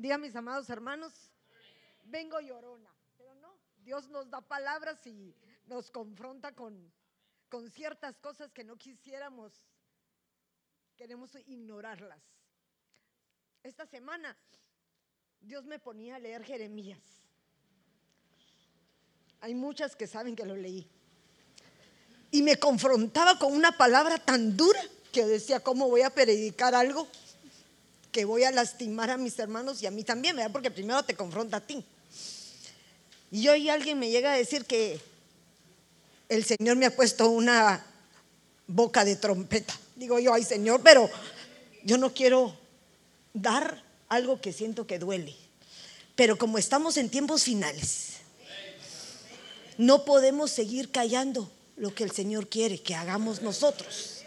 Diga mis amados hermanos, vengo llorona, pero no, Dios nos da palabras y nos confronta con, con ciertas cosas que no quisiéramos, queremos ignorarlas. Esta semana Dios me ponía a leer Jeremías. Hay muchas que saben que lo leí. Y me confrontaba con una palabra tan dura que decía, ¿cómo voy a predicar algo que voy a lastimar a mis hermanos y a mí también, ¿verdad? Porque primero te confronta a ti. Y hoy alguien me llega a decir que el Señor me ha puesto una boca de trompeta. Digo yo, ay Señor, pero yo no quiero dar algo que siento que duele. Pero como estamos en tiempos finales, no podemos seguir callando lo que el Señor quiere que hagamos nosotros.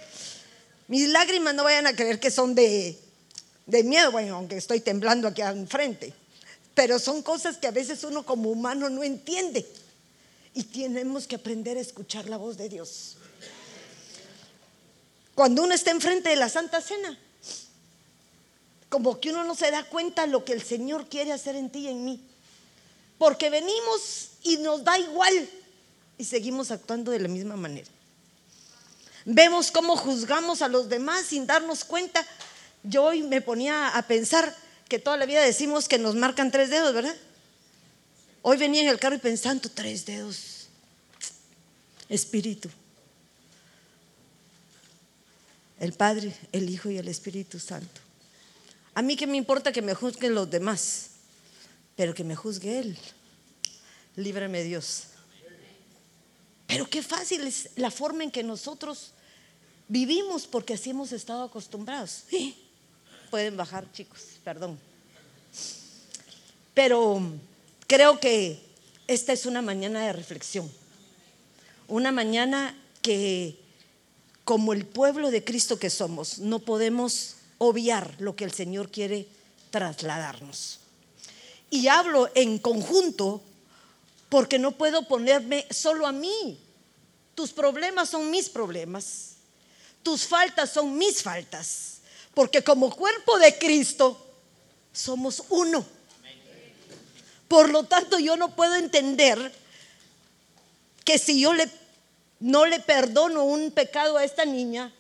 Mis lágrimas no vayan a creer que son de, de miedo, bueno, aunque estoy temblando aquí enfrente, pero son cosas que a veces uno como humano no entiende y tenemos que aprender a escuchar la voz de Dios. Cuando uno está enfrente de la Santa Cena, como que uno no se da cuenta lo que el Señor quiere hacer en ti y en mí. Porque venimos y nos da igual y seguimos actuando de la misma manera. Vemos cómo juzgamos a los demás sin darnos cuenta. Yo hoy me ponía a pensar que toda la vida decimos que nos marcan tres dedos, ¿verdad? Hoy venía en el carro y pensando, tres dedos. Espíritu. El Padre, el Hijo y el Espíritu Santo. A mí que me importa que me juzguen los demás, pero que me juzgue Él. Líbrame Dios. Pero qué fácil es la forma en que nosotros vivimos porque así hemos estado acostumbrados. Pueden bajar, chicos, perdón. Pero creo que esta es una mañana de reflexión. Una mañana que, como el pueblo de Cristo que somos, no podemos obviar lo que el Señor quiere trasladarnos. Y hablo en conjunto porque no puedo ponerme solo a mí. Tus problemas son mis problemas. Tus faltas son mis faltas. Porque como cuerpo de Cristo somos uno. Por lo tanto, yo no puedo entender que si yo no le perdono un pecado a esta niña,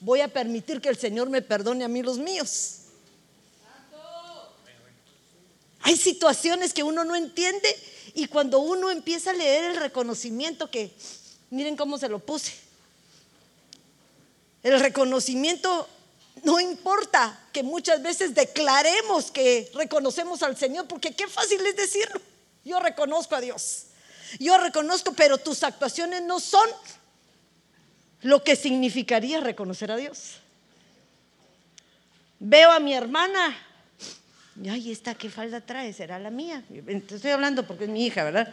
voy a permitir que el Señor me perdone a mí los míos. Hay situaciones que uno no entiende y cuando uno empieza a leer el reconocimiento que, miren cómo se lo puse, el reconocimiento no importa que muchas veces declaremos que reconocemos al Señor, porque qué fácil es decirlo. Yo reconozco a Dios. Yo reconozco, pero tus actuaciones no son lo que significaría reconocer a Dios. Veo a mi hermana ay, esta qué falda trae, será la mía. Estoy hablando porque es mi hija, ¿verdad?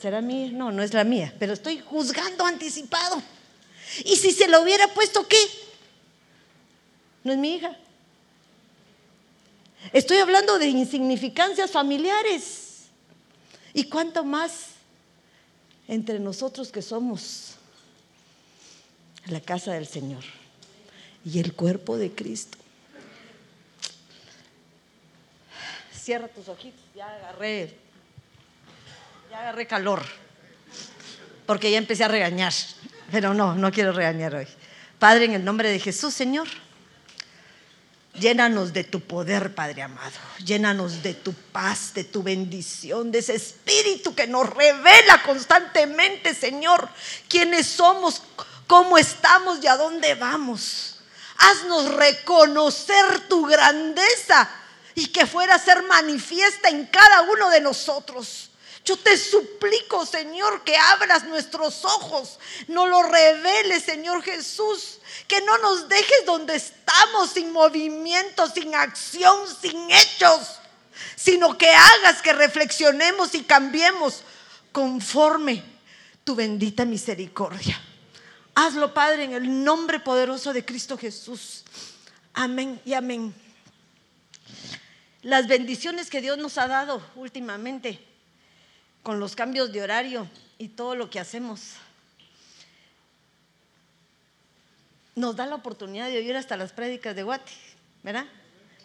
¿Será mía? No, no es la mía, pero estoy juzgando anticipado. ¿Y si se lo hubiera puesto qué? No es mi hija. Estoy hablando de insignificancias familiares. ¿Y cuánto más entre nosotros que somos la casa del Señor y el cuerpo de Cristo? cierra tus ojitos, ya agarré, ya agarré calor, porque ya empecé a regañar, pero no, no quiero regañar hoy. Padre, en el nombre de Jesús, Señor, llénanos de tu poder, Padre amado, llénanos de tu paz, de tu bendición, de ese espíritu que nos revela constantemente, Señor, quiénes somos, cómo estamos y a dónde vamos. Haznos reconocer tu grandeza y que fuera a ser manifiesta en cada uno de nosotros. Yo te suplico, Señor, que abras nuestros ojos, no lo reveles, Señor Jesús, que no nos dejes donde estamos sin movimiento, sin acción, sin hechos, sino que hagas que reflexionemos y cambiemos conforme tu bendita misericordia. Hazlo, Padre, en el nombre poderoso de Cristo Jesús. Amén y amén las bendiciones que Dios nos ha dado últimamente con los cambios de horario y todo lo que hacemos. Nos da la oportunidad de oír hasta las prédicas de Guati, ¿verdad?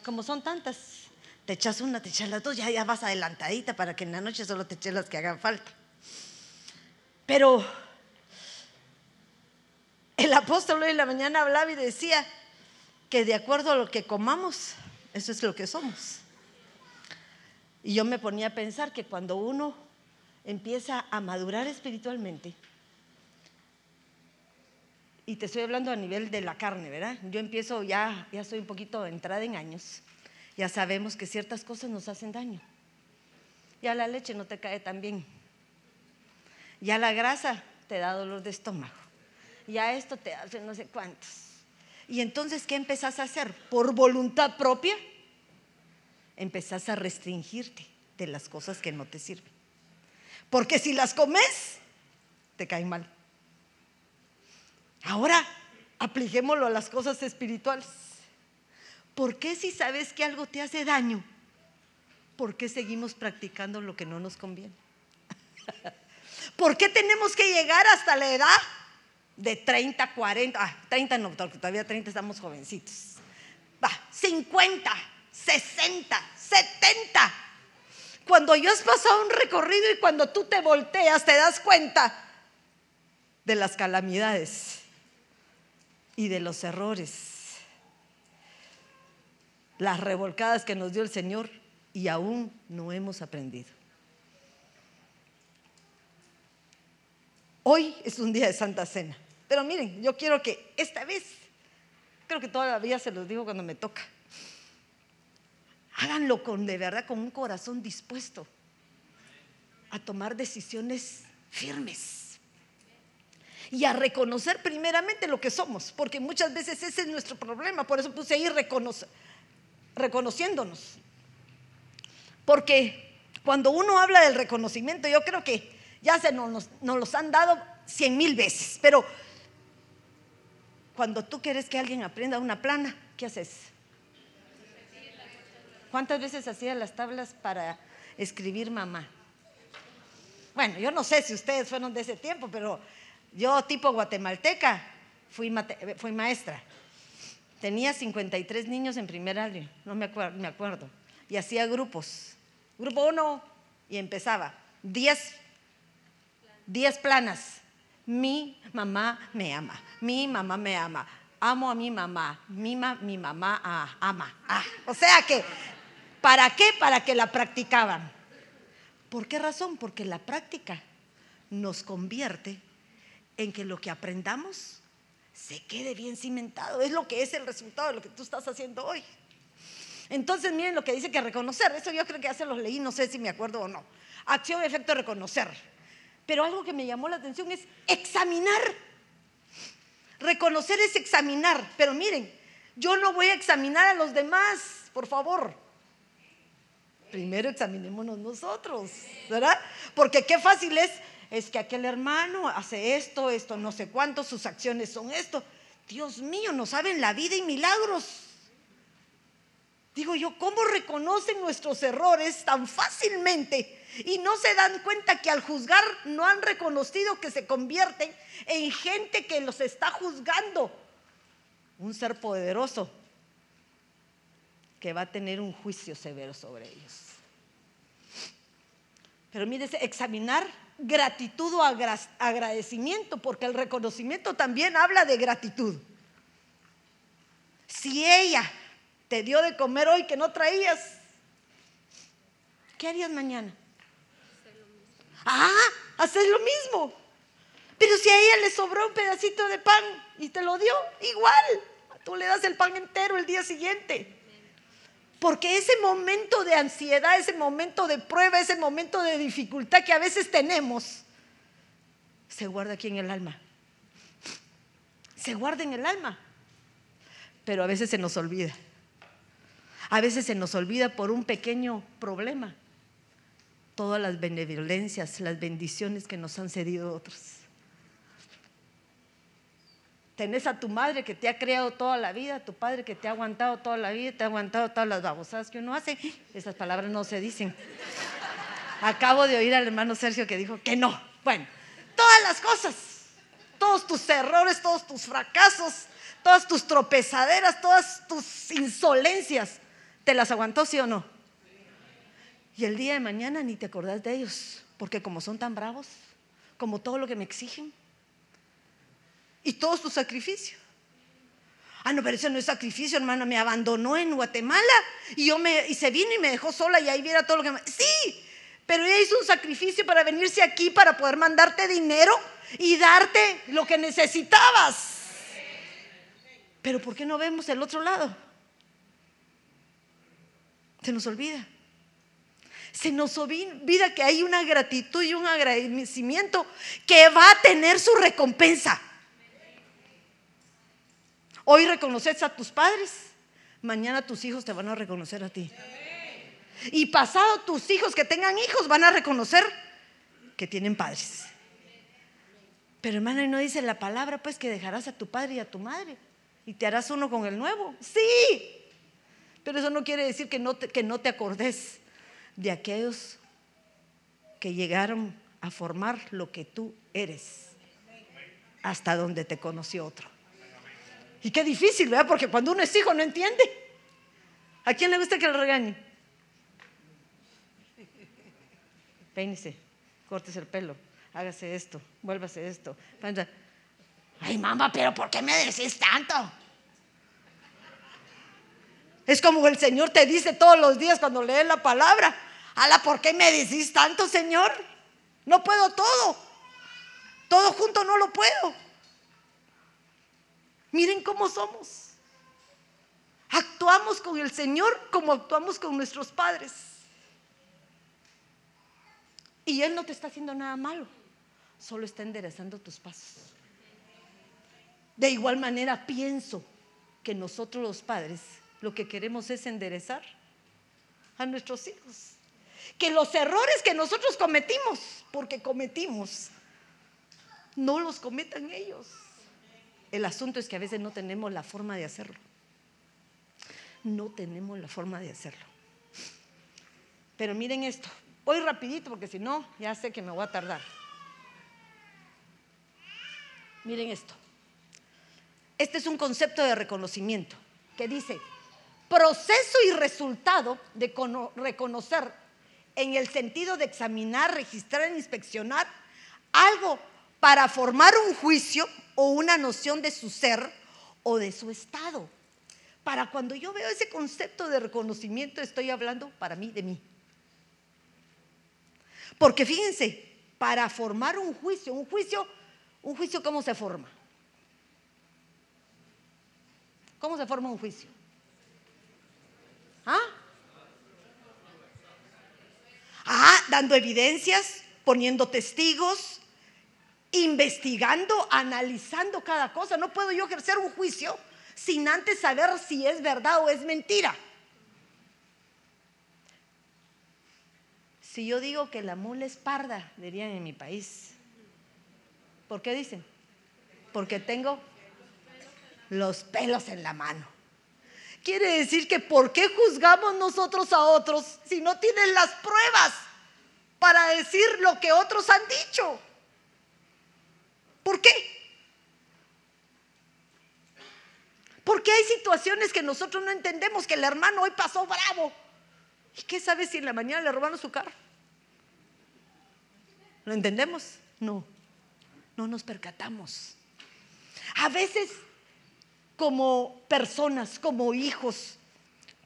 Como son tantas, te echas una, te echas las dos, ya, ya vas adelantadita para que en la noche solo te eches las que hagan falta. Pero el apóstol hoy en la mañana hablaba y decía que de acuerdo a lo que comamos, eso es lo que somos. Y yo me ponía a pensar que cuando uno empieza a madurar espiritualmente, y te estoy hablando a nivel de la carne, ¿verdad? Yo empiezo ya, ya estoy un poquito entrada en años, ya sabemos que ciertas cosas nos hacen daño. Ya la leche no te cae tan bien. Ya la grasa te da dolor de estómago. Ya esto te hace no sé cuántos. Y entonces, ¿qué empezás a hacer? Por voluntad propia, empezás a restringirte de las cosas que no te sirven. Porque si las comes, te caen mal. Ahora, apliquémoslo a las cosas espirituales. ¿Por qué si sabes que algo te hace daño? ¿Por qué seguimos practicando lo que no nos conviene? ¿Por qué tenemos que llegar hasta la edad de 30, 40? Ah, 30 no, todavía 30 estamos jovencitos. Va, 50, 60, 70. Cuando yo has pasado un recorrido y cuando tú te volteas te das cuenta de las calamidades y de los errores, las revolcadas que nos dio el Señor y aún no hemos aprendido. Hoy es un día de Santa Cena, pero miren, yo quiero que esta vez, creo que todavía se los digo cuando me toca, háganlo con de verdad, con un corazón dispuesto a tomar decisiones firmes y a reconocer primeramente lo que somos, porque muchas veces ese es nuestro problema, por eso puse ahí reconociéndonos. Porque cuando uno habla del reconocimiento, yo creo que ya se nos, nos los han dado cien mil veces, pero cuando tú quieres que alguien aprenda una plana, ¿qué haces? ¿Cuántas veces hacía las tablas para escribir mamá? Bueno, yo no sé si ustedes fueron de ese tiempo, pero yo, tipo guatemalteca, fui, maestra. Tenía 53 niños en primer año, no me acuerdo, me acuerdo. Y hacía grupos. Grupo uno, y empezaba. 10 10 planas. Mi mamá me ama. Mi mamá me ama. Amo a mi mamá. Mi, mi mamá ah, ama. Ah, o sea que, ¿para qué? Para que la practicaban. ¿Por qué razón? Porque la práctica nos convierte en que lo que aprendamos se quede bien cimentado. Es lo que es el resultado de lo que tú estás haciendo hoy. Entonces, miren lo que dice que reconocer. Eso yo creo que ya se los leí, no sé si me acuerdo o no. Acción, efecto, reconocer. Pero algo que me llamó la atención es examinar. Reconocer es examinar. Pero miren, yo no voy a examinar a los demás, por favor. Primero examinémonos nosotros, ¿verdad? Porque qué fácil es es que aquel hermano hace esto, esto, no sé cuánto, sus acciones son esto. Dios mío, no saben la vida y milagros. Digo yo, ¿cómo reconocen nuestros errores tan fácilmente? Y no se dan cuenta que al juzgar no han reconocido que se convierten en gente que los está juzgando. Un ser poderoso que va a tener un juicio severo sobre ellos. Pero mire, examinar gratitud o agradecimiento, porque el reconocimiento también habla de gratitud. Si ella te dio de comer hoy que no traías, ¿qué harías mañana? Ah, haces lo mismo. Pero si a ella le sobró un pedacito de pan y te lo dio, igual, tú le das el pan entero el día siguiente. Porque ese momento de ansiedad, ese momento de prueba, ese momento de dificultad que a veces tenemos, se guarda aquí en el alma. Se guarda en el alma. Pero a veces se nos olvida. A veces se nos olvida por un pequeño problema todas las benevolencias, las bendiciones que nos han cedido otros. Tenés a tu madre que te ha creado toda la vida, tu padre que te ha aguantado toda la vida, te ha aguantado todas las babosadas que uno hace. Esas palabras no se dicen. Acabo de oír al hermano Sergio que dijo que no. Bueno, todas las cosas, todos tus errores, todos tus fracasos, todas tus tropezaderas, todas tus insolencias, ¿te las aguantó sí o no? Y el día de mañana ni te acordás de ellos, porque como son tan bravos, como todo lo que me exigen, y todo su sacrificio. Ah, no, pero eso no es sacrificio, hermano. Me abandonó en Guatemala y yo me y se vino y me dejó sola y ahí viera todo lo que me... Sí, pero ella hizo un sacrificio para venirse aquí para poder mandarte dinero y darte lo que necesitabas. Pero ¿por qué no vemos el otro lado? Se nos olvida. Se nos olvida que hay una gratitud y un agradecimiento que va a tener su recompensa. Hoy reconoces a tus padres, mañana tus hijos te van a reconocer a ti. Y pasado tus hijos que tengan hijos van a reconocer que tienen padres. Pero hermana, no dice la palabra pues que dejarás a tu padre y a tu madre y te harás uno con el nuevo. Sí, pero eso no quiere decir que no te, que no te acordes de aquellos que llegaron a formar lo que tú eres hasta donde te conoció otro. Y qué difícil, ¿verdad? Porque cuando uno es hijo no entiende. ¿A quién le gusta que le regañe? Peínese, córtese el pelo, hágase esto, vuélvase esto. Ay, mamá, pero ¿por qué me decís tanto? Es como el Señor te dice todos los días cuando lees la palabra. Ala, ¿por qué me decís tanto, Señor? No puedo todo. Todo junto no lo puedo. Miren cómo somos. Actuamos con el Señor como actuamos con nuestros padres. Y Él no te está haciendo nada malo, solo está enderezando tus pasos. De igual manera pienso que nosotros los padres lo que queremos es enderezar a nuestros hijos. Que los errores que nosotros cometimos, porque cometimos, no los cometan ellos. El asunto es que a veces no tenemos la forma de hacerlo. No tenemos la forma de hacerlo. Pero miren esto. Voy rapidito porque si no, ya sé que me voy a tardar. Miren esto. Este es un concepto de reconocimiento que dice, proceso y resultado de reconocer en el sentido de examinar, registrar, inspeccionar algo para formar un juicio o una noción de su ser o de su estado. Para cuando yo veo ese concepto de reconocimiento, estoy hablando para mí de mí. Porque fíjense, para formar un juicio, un juicio, un juicio, ¿cómo se forma? ¿Cómo se forma un juicio? ¿Ah? Ah, dando evidencias, poniendo testigos, investigando, analizando cada cosa. No puedo yo ejercer un juicio sin antes saber si es verdad o es mentira. Si yo digo que la mula es parda, dirían en mi país. ¿Por qué dicen? Porque tengo los pelos en la mano. Quiere decir que ¿por qué juzgamos nosotros a otros si no tienen las pruebas para decir lo que otros han dicho? ¿Por qué? Porque hay situaciones que nosotros no entendemos, que el hermano hoy pasó bravo. ¿Y qué sabe si en la mañana le robaron su carro? ¿Lo entendemos? No, no nos percatamos. A veces como personas, como hijos,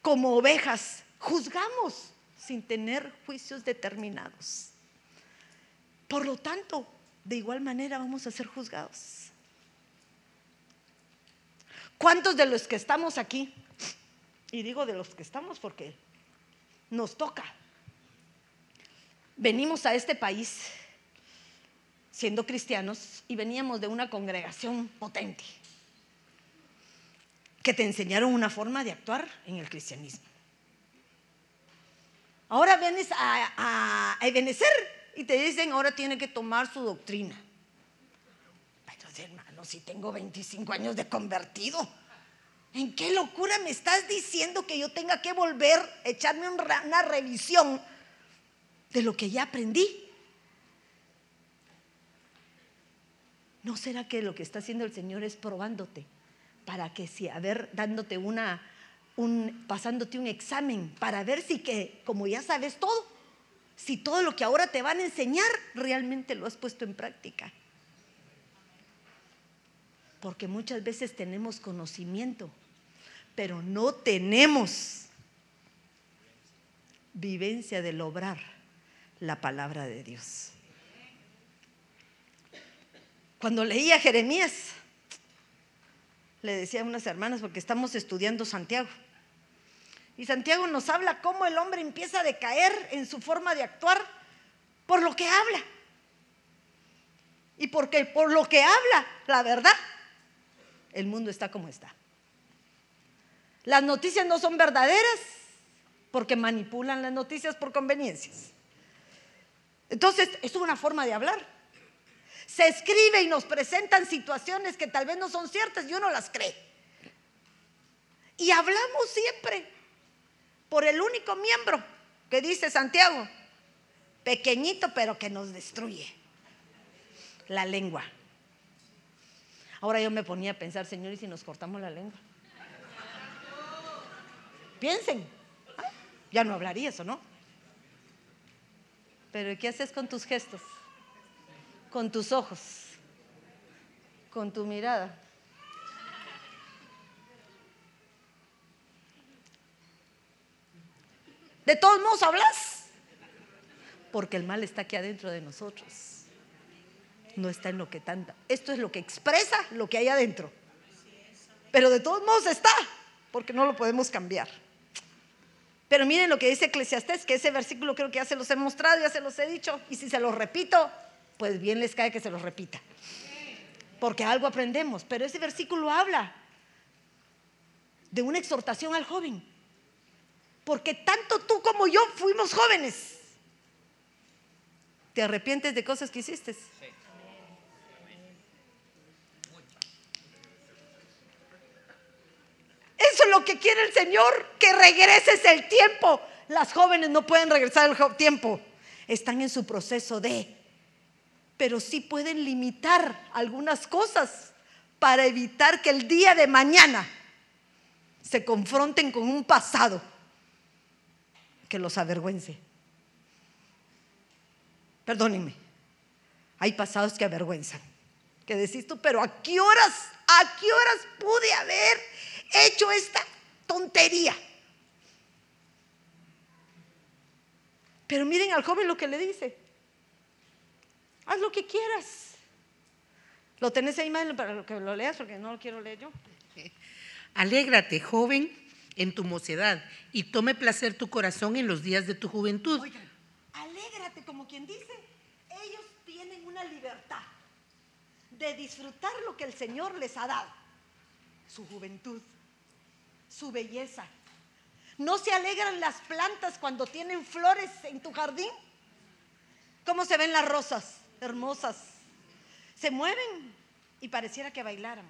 como ovejas, juzgamos sin tener juicios determinados. Por lo tanto, de igual manera vamos a ser juzgados. ¿Cuántos de los que estamos aquí, y digo de los que estamos porque nos toca, venimos a este país siendo cristianos y veníamos de una congregación potente, que te enseñaron una forma de actuar en el cristianismo. Ahora vienes a, a, y te dicen, ahora tiene que tomar su doctrina. Pero hermano, si tengo 25 años de convertido, ¿en qué locura me estás diciendo que yo tenga que volver echarme una revisión de lo que ya aprendí? ¿No será que lo que está haciendo el Señor es probándote para que si, a ver, dándote una, un, pasándote un examen para ver si que, como ya sabes todo, si todo lo que ahora te van a enseñar realmente lo has puesto en práctica. Porque muchas veces tenemos conocimiento, pero no tenemos vivencia del obrar la palabra de Dios. Cuando leía Jeremías, le decía a unas hermanas, porque estamos estudiando Santiago, y Santiago nos habla cómo el hombre empieza a decaer en su forma de actuar por lo que habla. Y porque por lo que habla, la verdad, el mundo está como está. Las noticias no son verdaderas porque manipulan las noticias por conveniencias. Entonces, es una forma de hablar. Se escribe y nos presentan situaciones que tal vez no son ciertas y uno las cree. Y hablamos siempre por el único miembro que dice Santiago, pequeñito pero que nos destruye, la lengua. Ahora yo me ponía a pensar, Señor, ¿y si nos cortamos la lengua? Piensen, ¿ah? ya no hablaría eso, ¿no? Pero ¿qué haces con tus gestos? Con tus ojos, con tu mirada. De todos modos hablas, porque el mal está aquí adentro de nosotros. No está en lo que tanta. Esto es lo que expresa lo que hay adentro. Pero de todos modos está, porque no lo podemos cambiar. Pero miren lo que dice Eclesiastés, que ese versículo creo que ya se los he mostrado, ya se los he dicho, y si se los repito, pues bien les cae que se los repita. Porque algo aprendemos, pero ese versículo habla de una exhortación al joven. Porque tanto tú como yo fuimos jóvenes. ¿Te arrepientes de cosas que hiciste? Eso es lo que quiere el Señor, que regreses el tiempo. Las jóvenes no pueden regresar el tiempo. Están en su proceso de, pero sí pueden limitar algunas cosas para evitar que el día de mañana se confronten con un pasado que los avergüence. Perdónenme, hay pasados que avergüenzan. Que decís tú, pero ¿a qué horas, a qué horas pude haber hecho esta tontería? Pero miren al joven lo que le dice. Haz lo que quieras. Lo tenés ahí mal para que lo leas porque no lo quiero leer yo. Alégrate, joven, en tu mocedad y tome placer tu corazón en los días de tu juventud. Oigan, alégrate como quien dice, ellos tienen una libertad de disfrutar lo que el Señor les ha dado, su juventud, su belleza. ¿No se alegran las plantas cuando tienen flores en tu jardín? ¿Cómo se ven las rosas? Hermosas. Se mueven y pareciera que bailaran.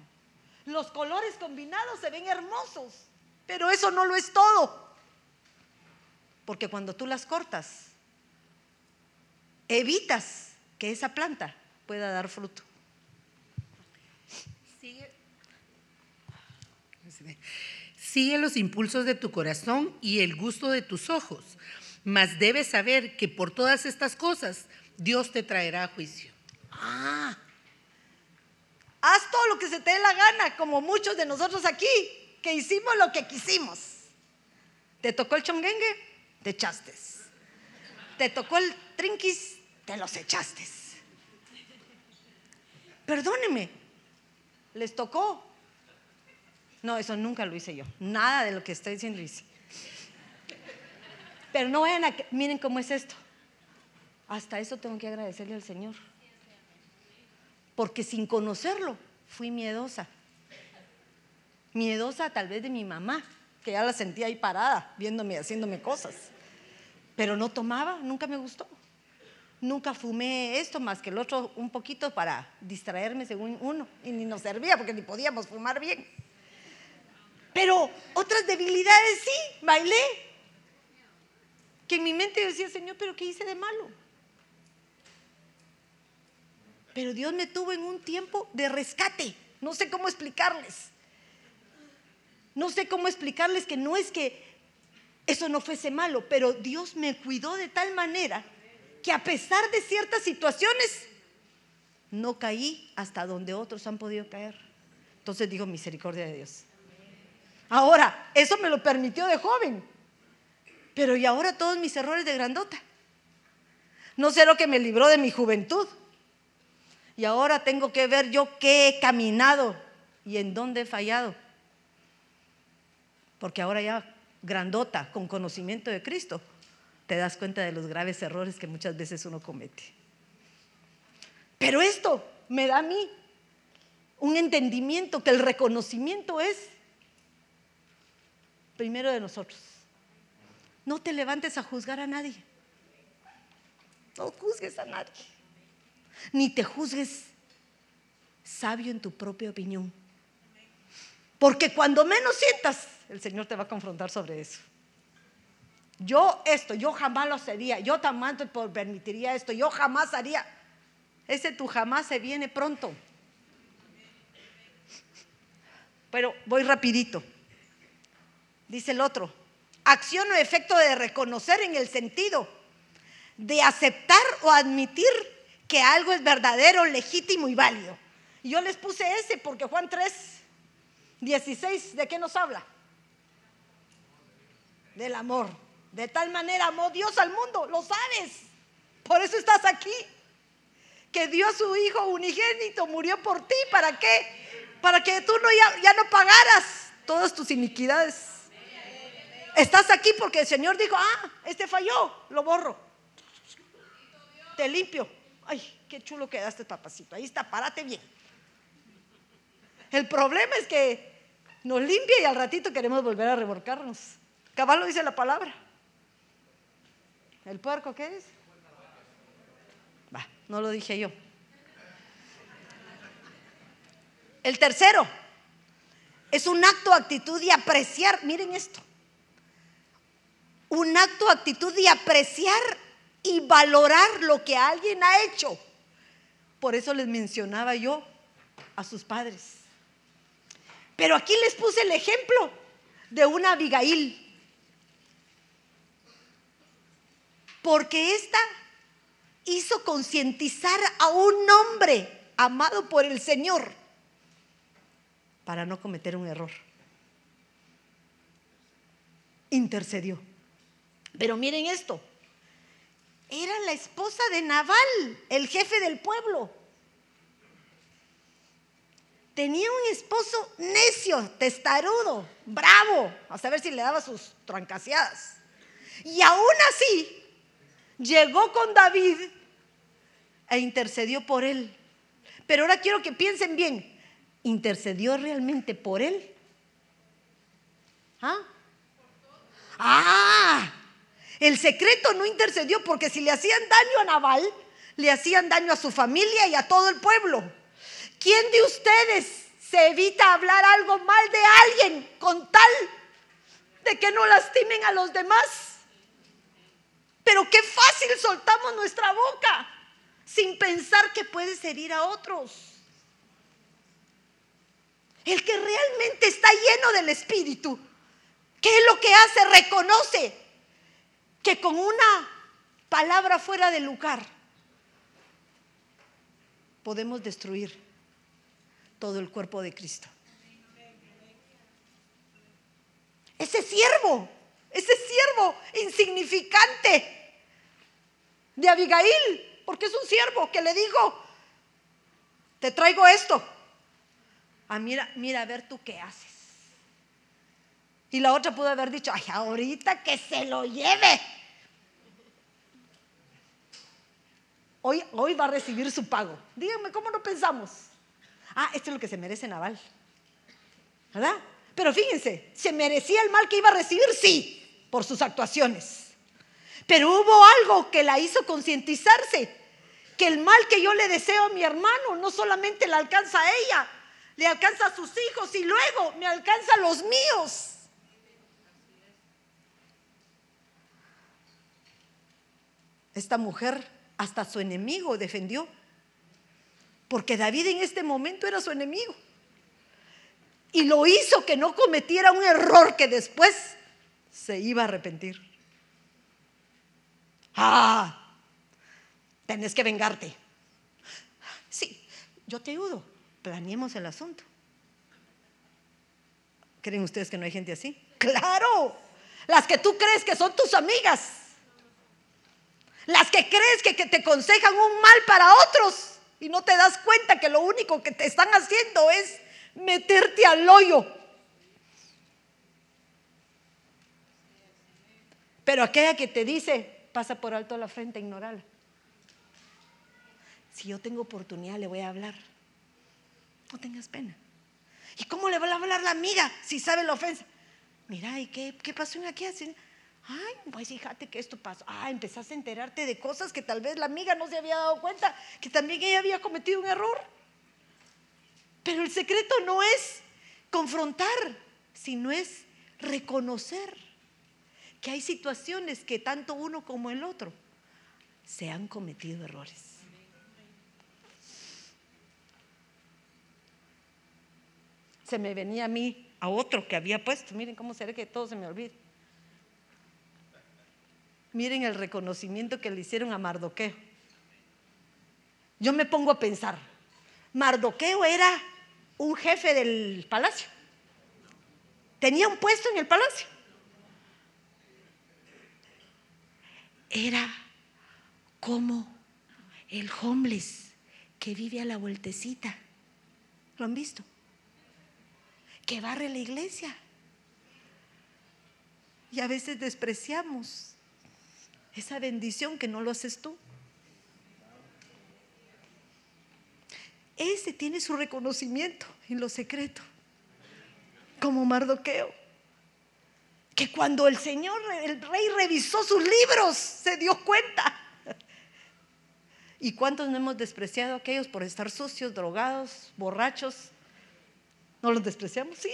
Los colores combinados se ven hermosos. Pero eso no lo es todo. Porque cuando tú las cortas, evitas que esa planta pueda dar fruto. Sigue, Sigue los impulsos de tu corazón y el gusto de tus ojos, mas debes saber que por todas estas cosas Dios te traerá a juicio. Ah, haz todo lo que se te dé la gana, como muchos de nosotros aquí, que hicimos lo que quisimos. Te tocó el chonguengue, te echaste. Te tocó el trinquis, te los echaste. Perdóneme, les tocó. No, eso nunca lo hice yo. Nada de lo que estoy diciendo hice. Pero no vayan a. Miren cómo es esto. Hasta eso tengo que agradecerle al Señor. Porque sin conocerlo fui miedosa miedosa tal vez de mi mamá, que ya la sentía ahí parada, viéndome, haciéndome cosas. Pero no tomaba, nunca me gustó. Nunca fumé esto más que el otro un poquito para distraerme según uno. Y ni nos servía porque ni podíamos fumar bien. Pero otras debilidades sí, bailé. Que en mi mente decía, Señor, pero ¿qué hice de malo? Pero Dios me tuvo en un tiempo de rescate. No sé cómo explicarles. No sé cómo explicarles que no es que eso no fuese malo, pero Dios me cuidó de tal manera que a pesar de ciertas situaciones, no caí hasta donde otros han podido caer. Entonces digo, misericordia de Dios. Ahora, eso me lo permitió de joven, pero y ahora todos mis errores de grandota. No sé lo que me libró de mi juventud. Y ahora tengo que ver yo qué he caminado y en dónde he fallado. Porque ahora ya grandota, con conocimiento de Cristo, te das cuenta de los graves errores que muchas veces uno comete. Pero esto me da a mí un entendimiento que el reconocimiento es primero de nosotros. No te levantes a juzgar a nadie. No juzgues a nadie. Ni te juzgues sabio en tu propia opinión. Porque cuando menos sientas, el Señor te va a confrontar sobre eso. Yo esto, yo jamás lo haría, yo jamás te permitiría esto, yo jamás haría. Ese tú jamás se viene pronto. Pero voy rapidito. Dice el otro, acción o efecto de reconocer en el sentido de aceptar o admitir que algo es verdadero, legítimo y válido. Yo les puse ese porque Juan 3, 16, ¿de qué nos habla? Del amor. De tal manera amó Dios al mundo, lo sabes. Por eso estás aquí. Que dio a su Hijo unigénito, murió por ti. ¿Para qué? Para que tú no ya, ya no pagaras todas tus iniquidades. Estás aquí porque el Señor dijo, ah, este falló, lo borro. Te limpio. Ay, qué chulo quedaste, papacito. Ahí está, párate bien. El problema es que nos limpia y al ratito queremos volver a revolcarnos. Caballo dice la palabra. ¿El puerco qué es? Va, no lo dije yo. El tercero es un acto, actitud y apreciar. Miren esto. Un acto, actitud y apreciar y valorar lo que alguien ha hecho. Por eso les mencionaba yo a sus padres. Pero aquí les puse el ejemplo de una Abigail. porque ésta hizo concientizar a un hombre amado por el Señor para no cometer un error. Intercedió. Pero miren esto, era la esposa de Naval, el jefe del pueblo. Tenía un esposo necio, testarudo, bravo, a saber si le daba sus trancaseadas. Y aún así, llegó con David e intercedió por él. Pero ahora quiero que piensen bien, ¿intercedió realmente por él? ¿Ah? Ah, el secreto no intercedió porque si le hacían daño a Naval, le hacían daño a su familia y a todo el pueblo. ¿Quién de ustedes se evita hablar algo mal de alguien con tal de que no lastimen a los demás? Pero qué fácil soltamos nuestra boca sin pensar que puedes herir a otros. El que realmente está lleno del Espíritu, ¿qué es lo que hace? Reconoce que con una palabra fuera de lugar podemos destruir todo el cuerpo de Cristo. Ese siervo ese siervo insignificante de Abigail, porque es un siervo que le dijo, te traigo esto. Ah, mira, mira a ver tú qué haces. Y la otra pudo haber dicho, ay, ahorita que se lo lleve. Hoy, hoy va a recibir su pago. Díganme, ¿cómo no pensamos? Ah, esto es lo que se merece Naval. ¿Verdad? Pero fíjense, ¿se merecía el mal que iba a recibir? Sí por sus actuaciones. Pero hubo algo que la hizo concientizarse, que el mal que yo le deseo a mi hermano no solamente le alcanza a ella, le alcanza a sus hijos y luego me alcanza a los míos. Esta mujer hasta su enemigo defendió, porque David en este momento era su enemigo. Y lo hizo que no cometiera un error que después se iba a arrepentir. Ah, tenés que vengarte. Sí, yo te ayudo. Planeemos el asunto. ¿Creen ustedes que no hay gente así? Claro. Las que tú crees que son tus amigas. Las que crees que, que te aconsejan un mal para otros y no te das cuenta que lo único que te están haciendo es meterte al hoyo. Pero aquella que te dice, pasa por alto la frente, ignorala. Si yo tengo oportunidad, le voy a hablar. No tengas pena. ¿Y cómo le va a hablar la amiga si sabe la ofensa? Mira, ¿y qué, qué pasó en aquí? Ay, pues fíjate que esto pasó. Ah, empezaste a enterarte de cosas que tal vez la amiga no se había dado cuenta, que también ella había cometido un error. Pero el secreto no es confrontar, sino es reconocer que hay situaciones que tanto uno como el otro se han cometido errores. Se me venía a mí, a otro que había puesto, miren cómo será que todo se me olvida Miren el reconocimiento que le hicieron a Mardoqueo. Yo me pongo a pensar, Mardoqueo era un jefe del palacio. Tenía un puesto en el palacio. Era como el homeless que vive a la vueltecita. ¿Lo han visto? Que barre la iglesia. Y a veces despreciamos esa bendición que no lo haces tú. Ese tiene su reconocimiento en lo secreto, como Mardoqueo. Que cuando el Señor, el rey revisó sus libros, se dio cuenta. ¿Y cuántos no hemos despreciado a aquellos por estar sucios, drogados, borrachos? ¿No los despreciamos? Sí.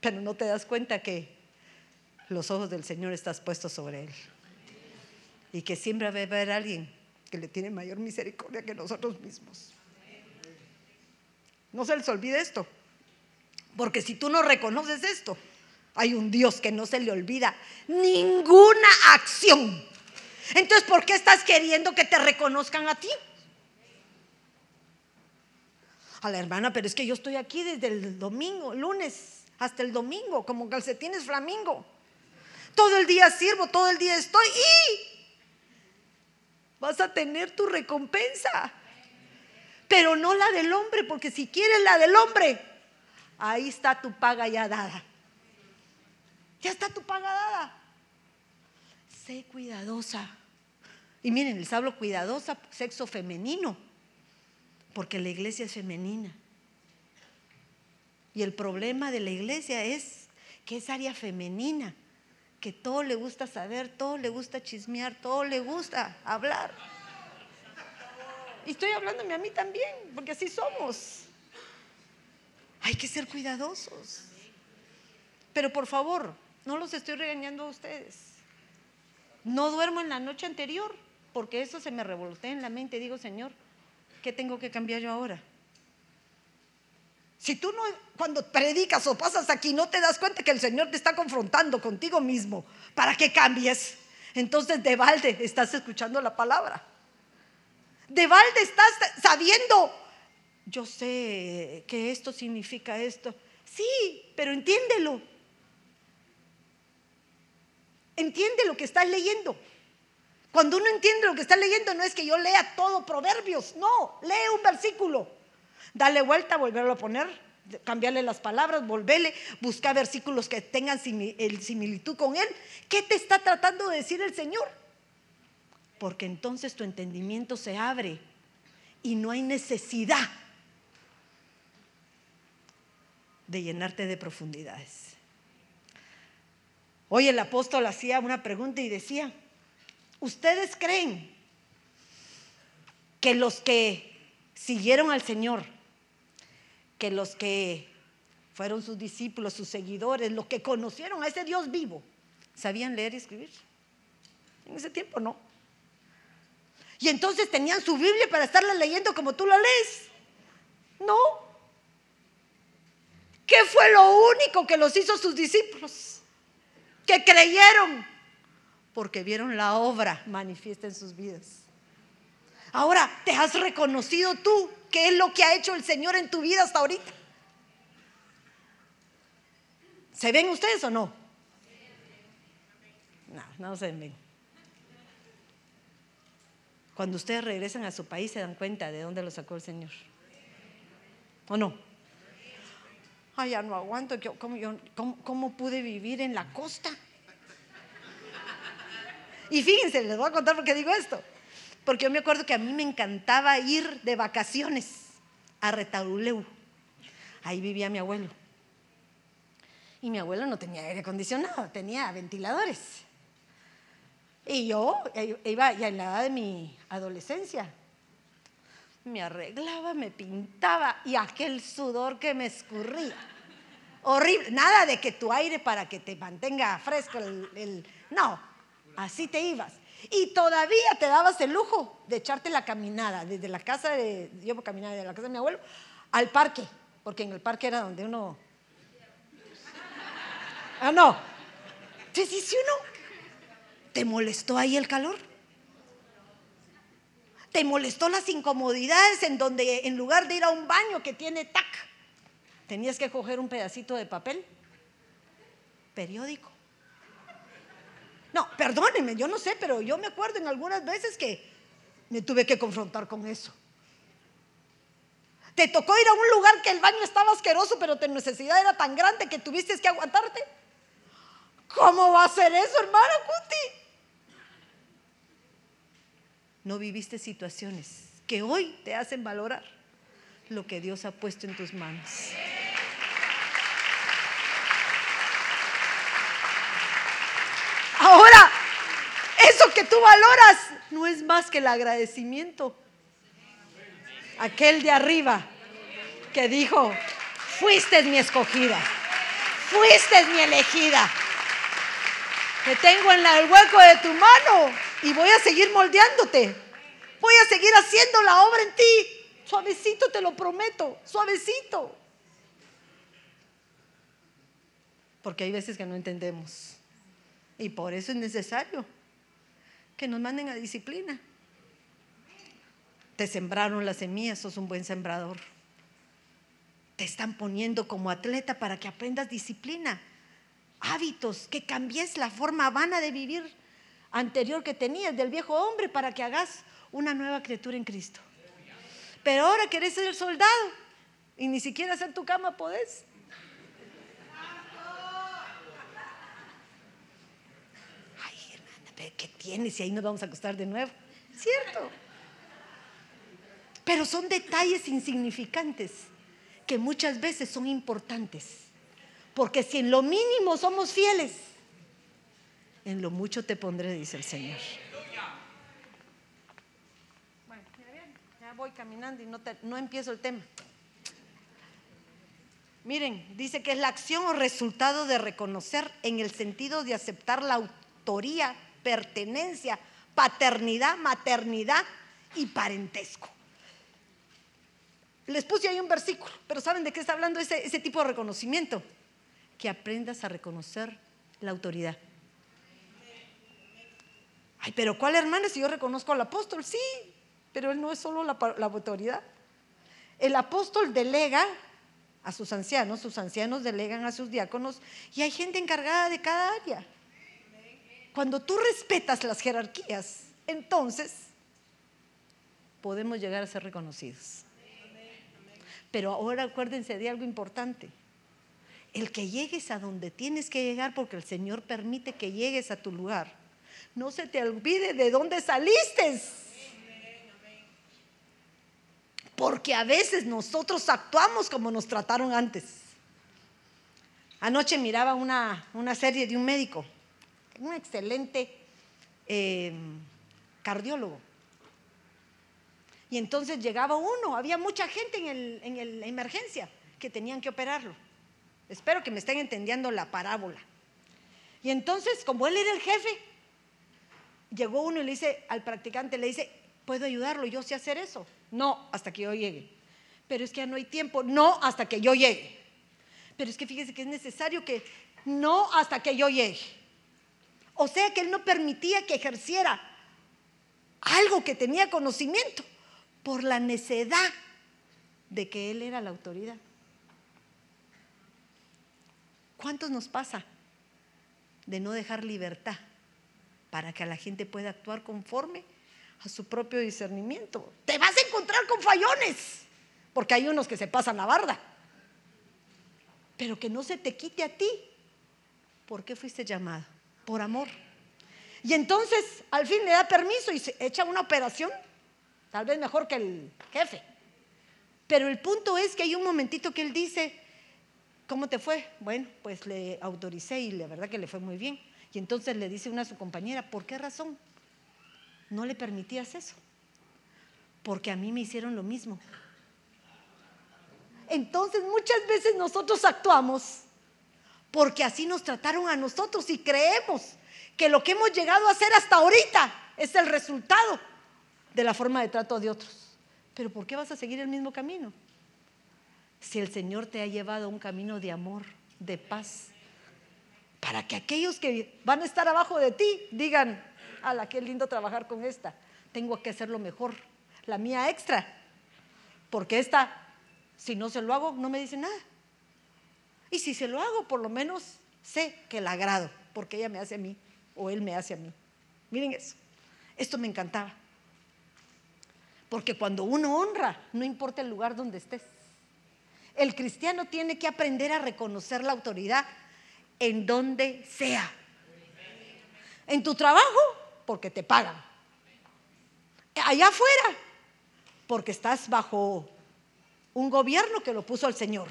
Pero no te das cuenta que los ojos del Señor están puestos sobre él. Y que siempre va a haber alguien que le tiene mayor misericordia que nosotros mismos. No se les olvide esto. Porque si tú no reconoces esto, hay un Dios que no se le olvida ninguna acción. Entonces, ¿por qué estás queriendo que te reconozcan a ti? A la hermana, pero es que yo estoy aquí desde el domingo, lunes, hasta el domingo, como calcetines flamingo. Todo el día sirvo, todo el día estoy y vas a tener tu recompensa. Pero no la del hombre, porque si quieres la del hombre, ahí está tu paga ya dada. Ya está tu paga dada. Sé cuidadosa. Y miren, les hablo cuidadosa, sexo femenino, porque la iglesia es femenina. Y el problema de la iglesia es que es área femenina que todo le gusta saber, todo le gusta chismear, todo le gusta hablar. Y estoy hablándome a mí también, porque así somos. Hay que ser cuidadosos. Pero por favor, no los estoy regañando a ustedes. No duermo en la noche anterior, porque eso se me revolotea en la mente. Digo, Señor, ¿qué tengo que cambiar yo ahora? Si tú no, cuando predicas o pasas aquí, no te das cuenta que el Señor te está confrontando contigo mismo para que cambies, entonces de balde estás escuchando la palabra. De balde estás sabiendo, yo sé que esto significa esto. Sí, pero entiéndelo. Entiende lo que estás leyendo. Cuando uno entiende lo que está leyendo, no es que yo lea todo proverbios, no, lee un versículo Dale vuelta, volverlo a poner, cambiarle las palabras, volverle, buscar versículos que tengan similitud con él. ¿Qué te está tratando de decir el Señor? Porque entonces tu entendimiento se abre y no hay necesidad de llenarte de profundidades. Hoy el apóstol hacía una pregunta y decía, ¿ustedes creen que los que siguieron al Señor que los que fueron sus discípulos, sus seguidores, los que conocieron a ese Dios vivo, sabían leer y escribir. En ese tiempo no. Y entonces tenían su Biblia para estarla leyendo como tú la lees. No. ¿Qué fue lo único que los hizo sus discípulos? Que creyeron porque vieron la obra manifiesta en sus vidas. Ahora, ¿te has reconocido tú qué es lo que ha hecho el Señor en tu vida hasta ahorita? ¿Se ven ustedes o no? No, no se ven. Cuando ustedes regresan a su país se dan cuenta de dónde lo sacó el Señor. ¿O no? Ay, ya no aguanto. ¿Cómo, cómo, pude vivir en la costa? Y fíjense, les voy a contar por qué digo esto. Porque yo me acuerdo que a mí me encantaba ir de vacaciones a Retauleu. Ahí vivía mi abuelo. Y mi abuelo no tenía aire acondicionado, tenía ventiladores. Y yo iba ya en la edad de mi adolescencia. Me arreglaba, me pintaba y aquel sudor que me escurría. Horrible. Nada de que tu aire para que te mantenga fresco el, no, así te ibas. Y todavía te dabas el lujo de echarte la caminada desde la casa de, yo caminaba de la casa de mi abuelo al parque, porque en el parque era donde uno Ah, no. Entonces, si uno, ¿te molestó ahí el calor? ¿Te molestó las incomodidades en donde en lugar de ir a un baño que tiene tac, tenías que coger un pedacito de papel? Periódico. No, perdónenme, yo no sé, pero yo me acuerdo en algunas veces que me tuve que confrontar con eso. ¿Te tocó ir a un lugar que el baño estaba asqueroso, pero tu necesidad era tan grande que tuviste que aguantarte? ¿Cómo va a ser eso, hermano Cuti? No viviste situaciones que hoy te hacen valorar lo que Dios ha puesto en tus manos. Ahora, eso que tú valoras no es más que el agradecimiento. Aquel de arriba que dijo, fuiste mi escogida, fuiste mi elegida. Te tengo en el hueco de tu mano y voy a seguir moldeándote. Voy a seguir haciendo la obra en ti. Suavecito te lo prometo, suavecito. Porque hay veces que no entendemos. Y por eso es necesario que nos manden a disciplina. Te sembraron las semillas, sos un buen sembrador. Te están poniendo como atleta para que aprendas disciplina hábitos, que cambies la forma vana de vivir anterior que tenías del viejo hombre para que hagas una nueva criatura en Cristo. Pero ahora querés ser soldado y ni siquiera hacer tu cama podés. Ay, hermana, ¿qué tienes? Y ahí nos vamos a acostar de nuevo. ¿Cierto? Pero son detalles insignificantes que muchas veces son importantes. Porque si en lo mínimo somos fieles, en lo mucho te pondré, dice el Señor. Bueno, ya voy caminando y no, no empiezo el tema. Miren, dice que es la acción o resultado de reconocer en el sentido de aceptar la autoría, pertenencia, paternidad, maternidad y parentesco. Les puse ahí un versículo, pero ¿saben de qué está hablando ese, tipo de reconocimiento? que aprendas a reconocer la autoridad. Ay, pero ¿cuál hermana si yo reconozco al apóstol? Sí, pero él no es solo la autoridad. El apóstol delega a sus ancianos, sus ancianos delegan a sus diáconos y hay gente encargada de cada área. Cuando tú respetas las jerarquías, entonces podemos llegar a ser reconocidos. Pero ahora acuérdense de algo importante el que llegues a donde tienes que llegar porque el Señor permite que llegues a tu lugar. No se te olvide de dónde saliste. Porque a veces nosotros actuamos como nos trataron antes. Anoche miraba una, serie de un médico, un excelente eh, cardiólogo. Y entonces llegaba uno, había mucha gente en, en la emergencia que tenían que operarlo. Espero que me estén entendiendo la parábola. Y entonces, como él era el jefe, llegó uno y le dice al practicante, le dice, ¿puedo ayudarlo? Yo sé hacer eso. No, hasta que yo llegue. Pero es que ya no hay tiempo. No, hasta que yo llegue. Pero es que fíjese que es necesario que no hasta que yo llegue. O sea que él no permitía que ejerciera algo que tenía conocimiento por la necedad de que él era la autoridad. ¿Cuántos nos pasa de no dejar libertad para que la gente pueda actuar conforme a su propio discernimiento? Te vas a encontrar con fallones, porque hay unos que se pasan la barda, pero que no se te quite a ti. ¿Por qué fuiste llamado? Por amor. Y entonces al fin le da permiso y se echa una operación, tal vez mejor que el jefe. Pero el punto es que hay un momentito que él dice, ¿cómo te fue? Bueno, pues le autoricé y la verdad que le fue muy bien. Y entonces le dice una a su compañera, ¿por qué razón no le permitías eso? Porque a mí me hicieron lo mismo. Entonces muchas veces nosotros actuamos porque así nos trataron a nosotros y creemos que lo que hemos llegado a hacer hasta ahorita es el resultado de la forma de trato de otros. Pero ¿por qué vas a seguir el mismo camino? Si el Señor te ha llevado a un camino de amor, de paz, para que aquellos que van a estar abajo de ti digan, ala, qué lindo trabajar con esta, tengo que hacerlo mejor, la mía extra, porque esta, si no se lo hago, no me dice nada. Y si se lo hago, por lo menos sé que la agrado, porque ella me hace a mí o él me hace a mí. Miren eso, esto me encantaba. Porque cuando uno honra, no importa el lugar donde estés. El cristiano tiene que aprender a reconocer la autoridad en donde sea. En tu trabajo, porque te pagan. Allá afuera, porque estás bajo un gobierno que lo puso el Señor.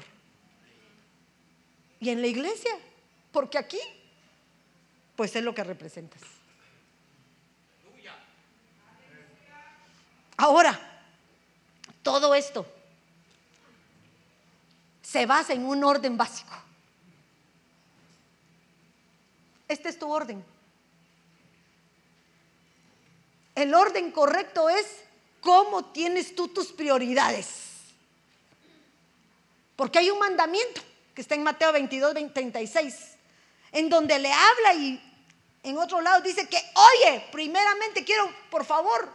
Y en la iglesia, porque aquí, pues es lo que representas. Ahora, todo esto se basa en un orden básico. Este es tu orden. El orden correcto es cómo tienes tú tus prioridades. Porque hay un mandamiento que está en Mateo 22, 36, en donde le habla y en otro lado dice que, oye, primeramente quiero, por favor,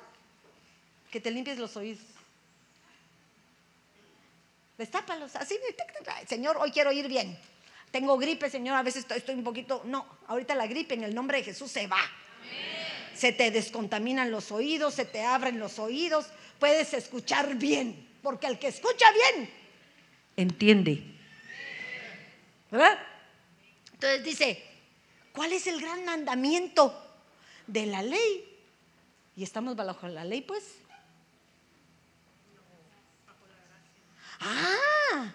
que te limpies los oídos. Destápalos, así, Señor, hoy quiero ir bien. Tengo gripe, Señor, a veces estoy, un poquito, no, ahorita la gripe en el nombre de Jesús se va. Se te descontaminan los oídos, se te abren los oídos, puedes escuchar bien, porque el que escucha bien, entiende. ¿Verdad? Entonces dice, ¿cuál es el gran mandamiento de la ley? Y estamos bajo la ley, pues. Ah,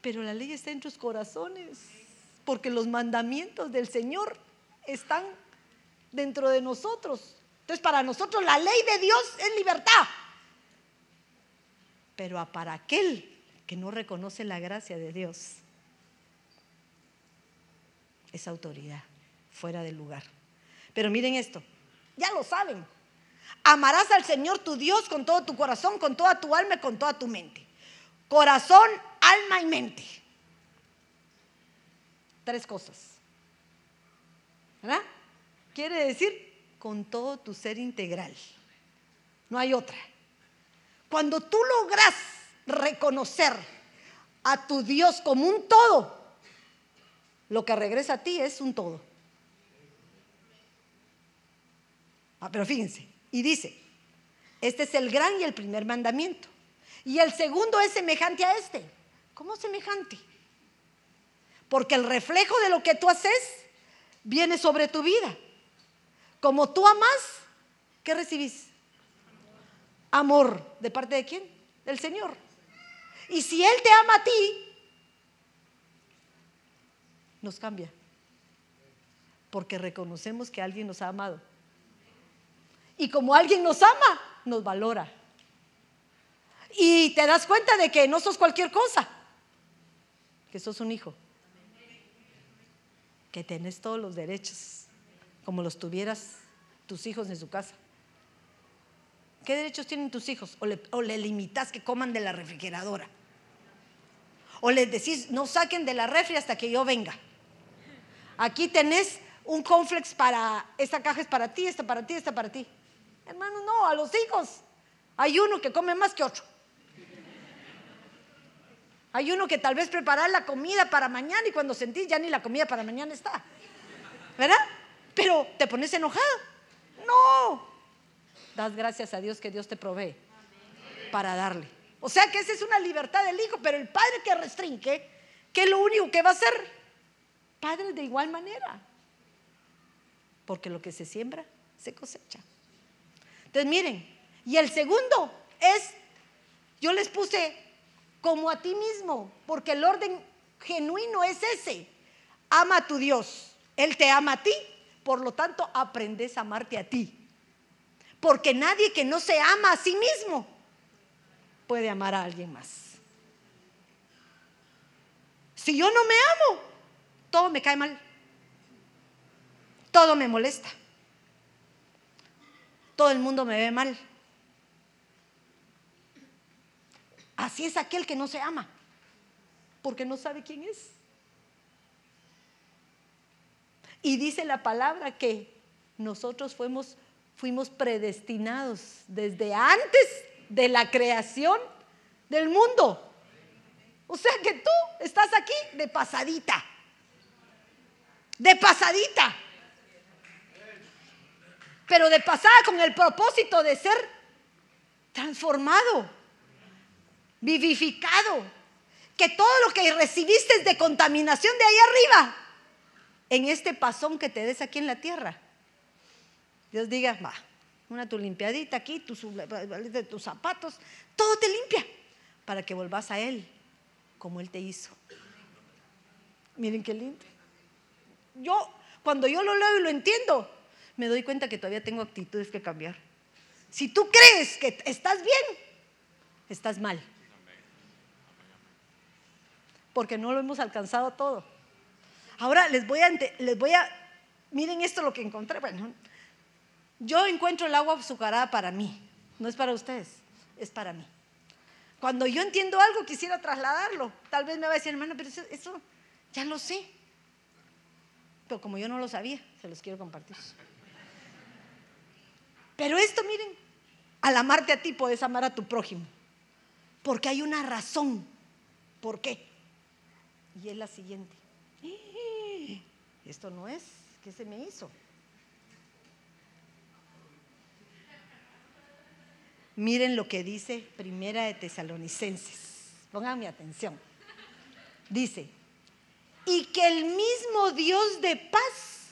pero la ley está en tus corazones, porque los mandamientos del Señor están dentro de nosotros. Entonces, para nosotros la ley de Dios es libertad. Pero para aquel que no reconoce la gracia de Dios, es autoridad, fuera del lugar. Pero miren esto, ya lo saben. Amarás al Señor tu Dios con todo tu corazón, con toda tu alma y con toda tu mente. Corazón, alma y mente. Tres cosas. ¿Verdad? Quiere decir con todo tu ser integral. No hay otra. Cuando tú logras reconocer a tu Dios como un todo, lo que regresa a ti es un todo. Ah, pero fíjense, y dice, este es el gran y el primer mandamiento. Y el segundo es semejante a este. ¿Cómo semejante? Porque el reflejo de lo que tú haces viene sobre tu vida. Como tú amas, ¿qué recibís? Amor. ¿De parte de quién? Del Señor. Y si Él te ama a ti, nos cambia. Porque reconocemos que alguien nos ha amado. Y como alguien nos ama, nos valora. Y te das cuenta de que no sos cualquier cosa, que sos un hijo, que tenés todos los derechos, como los tuvieras tus hijos en su casa. ¿Qué derechos tienen tus hijos? O le, o le limitas que coman de la refrigeradora. O les decís, no saquen de la refri hasta que yo venga. Aquí tenés un complex para, esta caja es para ti, esta para ti, esta para ti. Hermano, no, a los hijos. Hay uno que come más que otro. Hay uno que tal vez preparar la comida para mañana y cuando sentís ya ni la comida para mañana está. ¿Verdad? Pero te pones enojado. No. Das gracias a Dios que Dios te provee para darle. O sea que esa es una libertad del hijo, pero el padre que restringe, ¿qué es lo único que va a hacer? Padre de igual manera. Porque lo que se siembra, se cosecha. Entonces miren, y el segundo es, yo les puse como a ti mismo, porque el orden genuino es ese. Ama a tu Dios, Él te ama a ti, por lo tanto aprendes a amarte a ti. Porque nadie que no se ama a sí mismo puede amar a alguien más. Si yo no me amo, todo me cae mal. Todo me molesta. Todo el mundo me ve mal. Así es aquel que no se ama, porque no sabe quién es. Y dice la palabra que nosotros fuimos, fuimos predestinados desde antes de la creación del mundo. O sea que tú estás aquí de pasadita. De pasadita. Pero de pasada con el propósito de ser transformado, vivificado. Que todo lo que recibiste de contaminación de ahí arriba, en este pasón que te des aquí en la tierra, Dios diga, va, una tu limpiadita aquí, tus, tus zapatos, todo te limpia para que volvás a Él como Él te hizo. Miren qué lindo. Yo, cuando yo lo leo y lo entiendo, me doy cuenta que todavía tengo actitudes que cambiar. Si tú crees que estás bien, estás mal. Porque no lo hemos alcanzado todo. Ahora les voy a, les voy a, miren esto lo que encontré. Bueno, yo encuentro el agua azucarada para mí, no es para ustedes, es para mí. Cuando yo entiendo algo, quisiera trasladarlo. Tal vez me va a decir, hermano, pero eso, ya lo sé. Pero como yo no lo sabía, se los quiero compartir. Pero esto, miren, al amarte a ti puedes amar a tu prójimo. Porque hay una razón. ¿Por qué? Y es la siguiente. Esto no es, ¿qué se me hizo? Miren lo que dice Primera de Tesalonicenses. Pongan mi atención. Dice, y que el mismo Dios de paz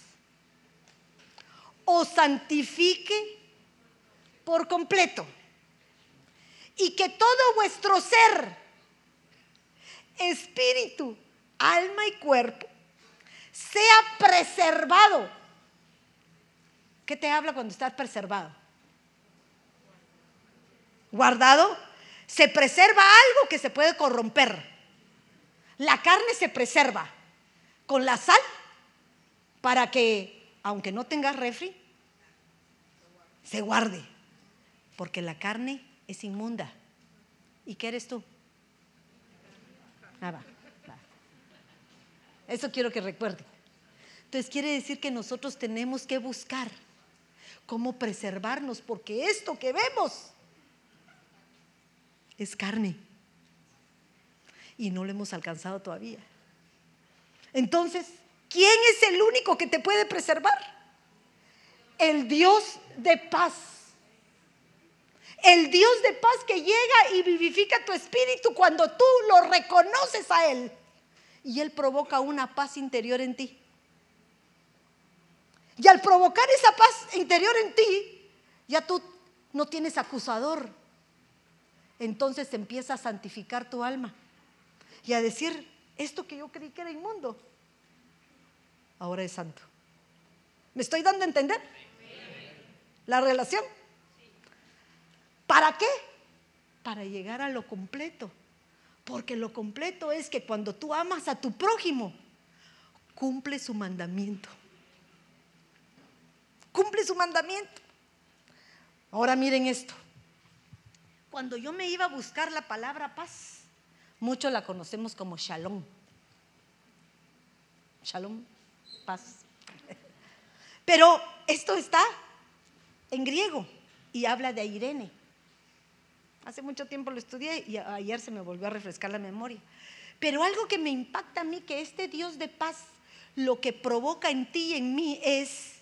os santifique por completo. Y que todo vuestro ser, espíritu, alma y cuerpo, sea preservado. ¿Qué te habla cuando estás preservado? guardado, se preserva algo que se puede corromper. La carne se preserva con la sal para que, aunque no tengas refri, se guarde. Porque la carne es inmunda. ¿Y qué eres tú? Nada. Eso quiero que recuerde. Entonces quiere decir que nosotros tenemos que buscar cómo preservarnos, porque esto que vemos es carne. Y no lo hemos alcanzado todavía. Entonces, ¿quién es el único que te puede preservar? El Dios de paz. El Dios de paz que llega y vivifica tu espíritu cuando tú lo reconoces a Él. Y Él provoca una paz interior en ti. Y al provocar esa paz interior en ti, ya tú no tienes acusador, entonces empieza a santificar tu alma y a decir, esto que yo creí que era inmundo, ahora es santo. ¿Me estoy dando a entender? La relación. ¿Para qué? Para llegar a lo completo. Porque lo completo es que cuando tú amas a tu prójimo, cumple su mandamiento. Cumple su mandamiento. Ahora miren esto cuando yo me iba a buscar la palabra paz, Muchos la conocemos como Shalom. Shalom, paz. Pero esto está en griego y habla de Irene. Hace mucho tiempo lo estudié y ayer se me volvió a refrescar la memoria. Pero algo que me impacta a mí, que este Dios de paz lo que provoca en ti y en mí es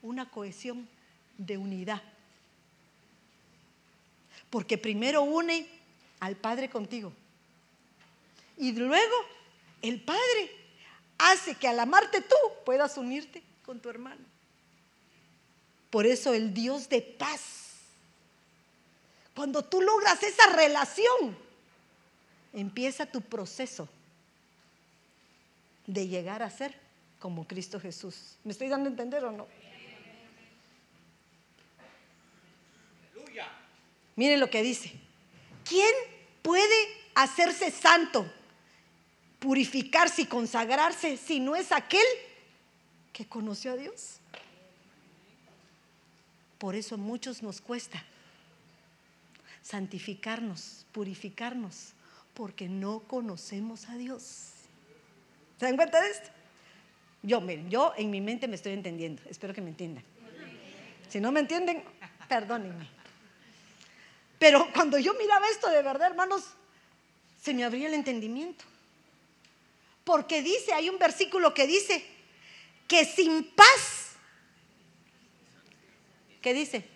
una cohesión de unidad. Porque primero une al Padre contigo. Y luego el Padre hace que al amarte tú puedas unirte con tu hermano. Por eso el Dios de paz. Cuando tú logras esa relación, empieza tu proceso de llegar a ser como Cristo Jesús. ¿Me estoy dando a entender o no? Miren lo que dice. ¿Quién puede hacerse santo, purificarse y consagrarse si no es aquel que conoció a Dios? Por eso a muchos nos cuesta santificarnos, purificarnos, porque no conocemos a Dios. ¿Se dan cuenta de esto? Yo, miren, yo en mi mente me estoy entendiendo, espero que me entiendan. Si no me entienden, perdónenme. Pero cuando yo miraba esto de verdad, hermanos, se me abría el entendimiento. Porque dice, hay un versículo que dice que sin paz, ¿qué dice?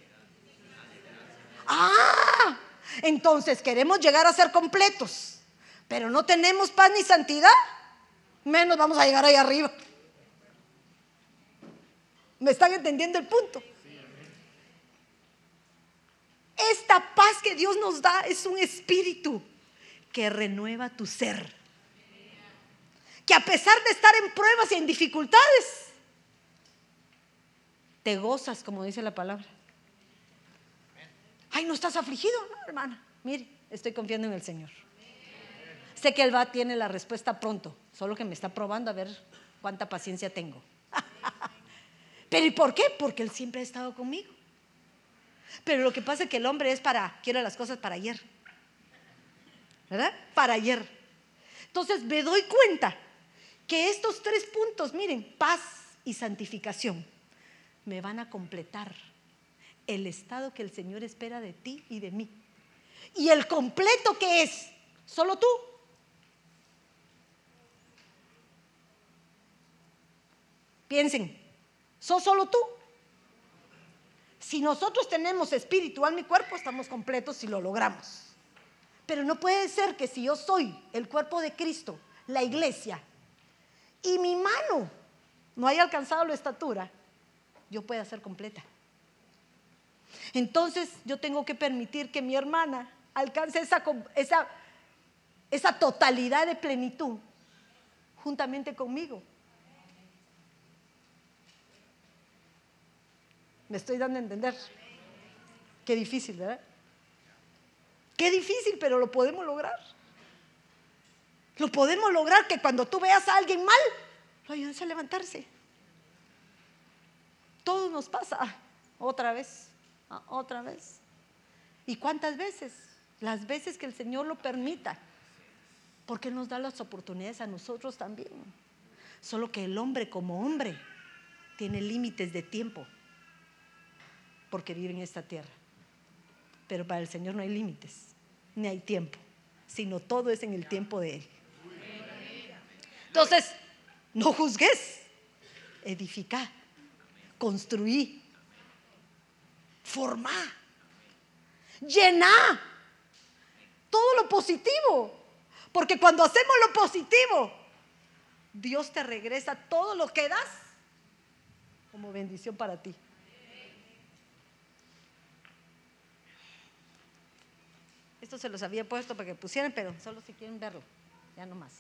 Ah, entonces queremos llegar a ser completos, pero no tenemos paz ni santidad, menos vamos a llegar ahí arriba. ¿Me están entendiendo el punto? Esta paz que Dios nos da es un espíritu que renueva tu ser. Que a pesar de estar en pruebas y en dificultades, te gozas, como dice la palabra. Ay, ¿no estás afligido? No, hermana. Mire, estoy confiando en el Señor. Sé que Él va, tiene la respuesta pronto, solo que me está probando a ver cuánta paciencia tengo. Pero ¿y por qué? Porque Él siempre ha estado conmigo. Pero lo que pasa es que el hombre es para, quiere las cosas para ayer. ¿Verdad? Para ayer. Entonces me doy cuenta que estos tres puntos, miren, paz y santificación, me van a completar el estado que el Señor espera de ti y de mí. Y el completo que es, solo tú. Piensen, ¿sos solo tú? Si nosotros tenemos espíritu, alma y cuerpo, estamos completos si lo logramos. Pero no puede ser que si yo soy el cuerpo de Cristo, la iglesia, y mi mano no haya alcanzado la estatura, yo pueda ser completa. Entonces yo tengo que permitir que mi hermana alcance esa, esa, esa totalidad de plenitud juntamente conmigo. Me estoy dando a entender. Qué difícil, ¿verdad? Qué difícil, pero lo podemos lograr. Lo podemos lograr que cuando tú veas a alguien mal, lo ayudes a levantarse. Todo nos pasa otra vez. Ah, otra vez. ¿Y cuántas veces? Las veces que el Señor lo permita. Porque nos da las oportunidades a nosotros también. Solo que el hombre como hombre tiene límites de tiempo. Porque vive en esta tierra. Pero para el Señor no hay límites, ni hay tiempo, sino todo es en el tiempo de Él. Entonces, no juzgues, edifica, construí, Forma, llena todo lo positivo. Porque cuando hacemos lo positivo, Dios te regresa todo lo que das como bendición para ti. Esto se los había puesto para que pusieran, pero solo si quieren verlo, ya no más.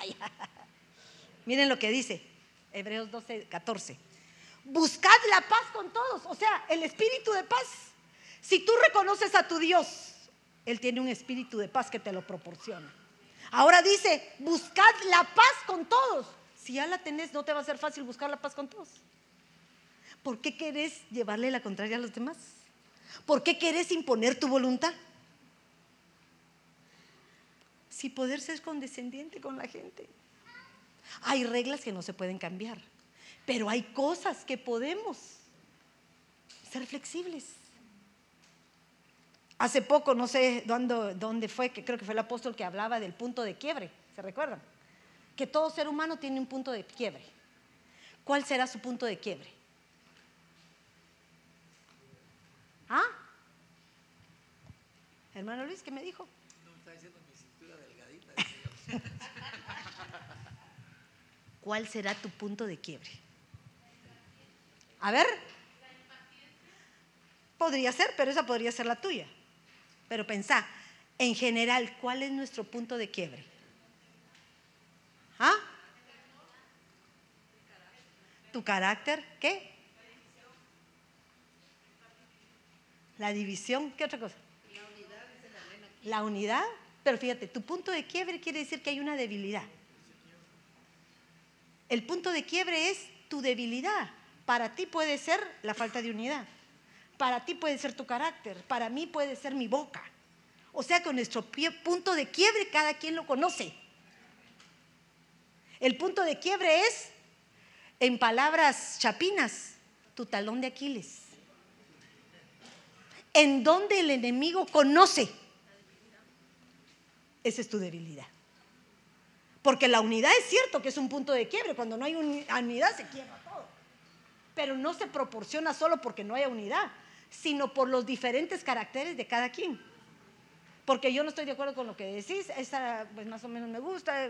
Miren lo que dice Hebreos 12, 14 buscad la paz con todos, o sea, el espíritu de paz. Si tú reconoces a tu Dios, Él tiene un espíritu de paz que te lo proporciona. Ahora dice, buscad la paz con todos. Si ya la tenés, no te va a ser fácil buscar la paz con todos. ¿Por qué querés llevarle la contraria a los demás? ¿Por qué querés imponer tu voluntad? Si poder ser condescendiente con la gente. Hay reglas que no se pueden cambiar, pero hay cosas que podemos ser flexibles. Hace poco, no sé dónde, fue, que creo que fue el apóstol que hablaba del punto de quiebre, ¿se recuerdan? Que todo ser humano tiene un punto de quiebre. ¿Cuál será su punto de quiebre? ¿Ah? Hermano Luis, ¿qué me dijo? No, está diciendo mi cintura delgadita. ¿Cuál será tu punto de quiebre? A ver. Podría ser, pero esa podría ser la tuya. Pero pensá, en general, ¿cuál es nuestro punto de quiebre? ¿Ah? ¿Tu carácter? ¿Qué? La división, ¿qué otra cosa? La unidad. La unidad, pero fíjate, tu punto de quiebre quiere decir que hay una debilidad. El punto de quiebre es tu debilidad. Para ti puede ser la falta de unidad. Para ti puede ser tu carácter. Para mí puede ser mi boca. O sea, con nuestro punto de quiebre cada quien lo conoce. El punto de quiebre es, en palabras chapinas, tu talón de Aquiles en donde el enemigo conoce. Esa es tu debilidad. Porque la unidad es cierto que es un punto de quiebre. Cuando no hay unidad se quiebra todo. Pero no se proporciona solo porque no haya unidad, sino por los diferentes caracteres de cada quien. Porque yo no estoy de acuerdo con lo que decís, esa pues más o menos me gusta.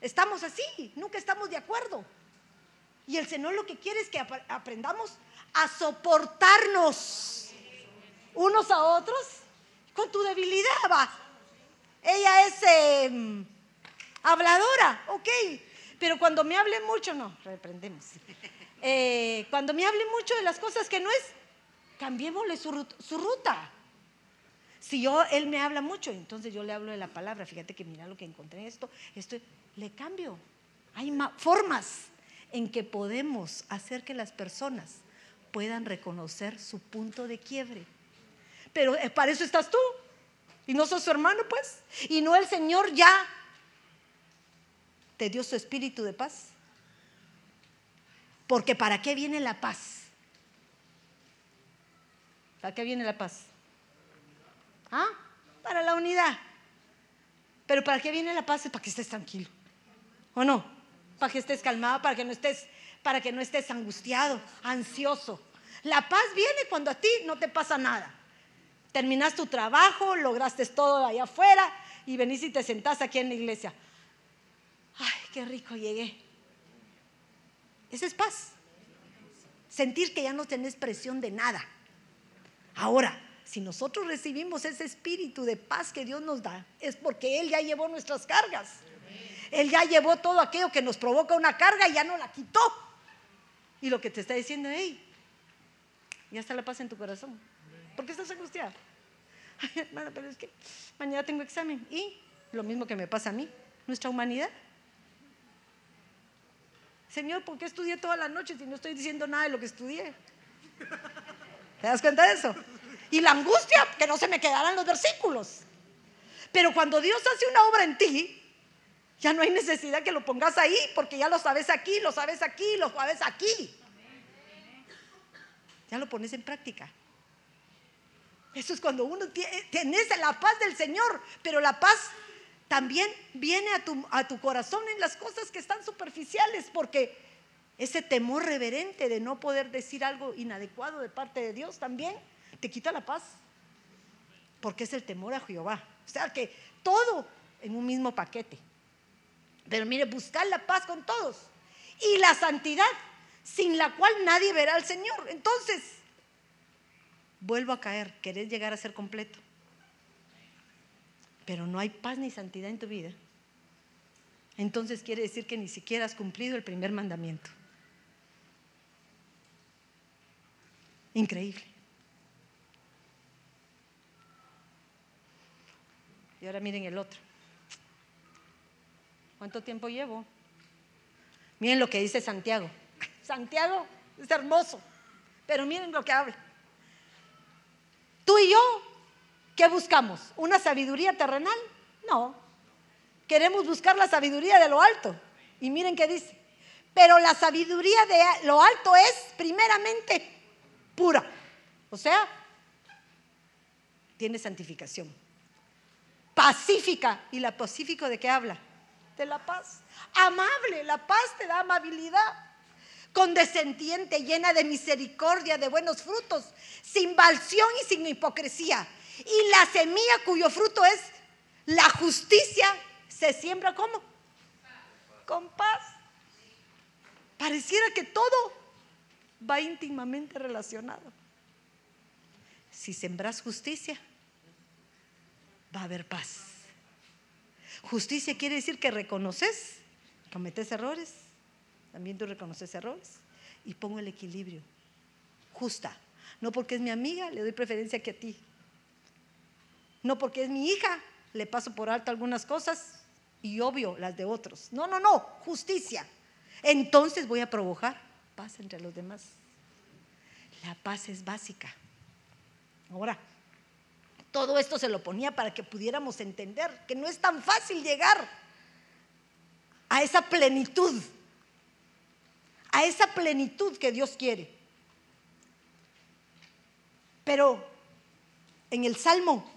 Estamos así, nunca estamos de acuerdo. Y el Señor lo que quiere es que aprendamos a soportarnos unos a otros con tu debilidad, va. Ella es em, habladora, ok, pero cuando me hable mucho, no, reprendemos. Eh, cuando me hable mucho de las cosas que no es, cambiémosle su, su ruta. Si yo, él me habla mucho, entonces yo le hablo de la palabra. Fíjate que mira lo que encontré en esto, esto, le cambio. Hay formas en que podemos hacer que las personas puedan reconocer su punto de quiebre. Pero eh, para eso estás tú. Y no sos su hermano, pues. Y no el Señor ya te dio su espíritu de paz. Porque ¿para qué viene la paz? ¿Para qué viene la paz? ¿Ah? Para la unidad. Pero ¿para qué viene la paz? Es para que estés tranquilo. ¿O no? Para que estés calmado, para que no estés, para que no estés angustiado, ansioso. La paz viene cuando a ti no te pasa nada. Terminas tu trabajo, lograste todo allá afuera y venís y te sentás aquí en la iglesia. Ay, qué rico llegué. Esa es paz. Sentir que ya no tenés presión de nada. Ahora, si nosotros recibimos ese espíritu de paz que Dios nos da, es porque Él ya llevó nuestras cargas. Él ya llevó todo aquello que nos provoca una carga y ya no la quitó. Y lo que te está diciendo, hey, ya está la paz en tu corazón. ¿Por qué estás angustiada? Ay, hermana, pero es que mañana tengo examen. Y lo mismo que me pasa a mí, nuestra humanidad. Señor, ¿por qué estudié toda la noche si no estoy diciendo nada de lo que estudié? ¿Te das cuenta de eso? Y la angustia, que no se me quedaran los versículos. Pero cuando Dios hace una obra en ti, ya no hay necesidad que lo pongas ahí, porque ya lo sabes aquí, lo sabes aquí, lo sabes aquí ya lo pones en práctica. Eso es cuando uno tiene la paz del Señor, pero la paz también viene a tu, a tu corazón en las cosas que están superficiales, porque ese temor reverente de no poder decir algo inadecuado de parte de Dios también te quita la paz, porque es el temor a Jehová. O sea que todo en un mismo paquete. Pero mire, buscar la paz con todos y la santidad sin la cual nadie verá al Señor. Entonces, vuelvo a caer, querés llegar a ser completo, pero no hay paz ni santidad en tu vida. Entonces quiere decir que ni siquiera has cumplido el primer mandamiento. Increíble. Y ahora miren el otro. ¿Cuánto tiempo llevo? Miren lo que dice Santiago. Santiago es hermoso, pero miren lo que habla. Tú y yo ¿Qué buscamos? ¿Una sabiduría terrenal? No. Queremos buscar la sabiduría de lo alto. Y miren qué dice. Pero la sabiduría de lo alto es primeramente pura. O sea, tiene santificación. Pacífica. ¿Y la pacífico de qué habla? De la paz. Amable. La paz te da amabilidad condescendiente, llena de misericordia, de buenos frutos, sin balción y sin hipocresía. Y la semilla cuyo fruto es la justicia se siembra como? Con paz. Pareciera que todo va íntimamente relacionado. Si sembras justicia, va a haber paz. Justicia quiere decir que reconoces, cometes errores, también tú reconoces errores y pongo el equilibrio. Justa. No porque es mi amiga, le doy preferencia que a ti. No porque es mi hija, le paso por alto algunas cosas y obvio las de otros. No, no, no, justicia. Entonces voy a provocar paz entre los demás. La paz es básica. Ahora, todo esto se lo ponía para que pudiéramos entender que no es tan fácil llegar a esa plenitud a esa plenitud que Dios quiere. Pero en el Salmo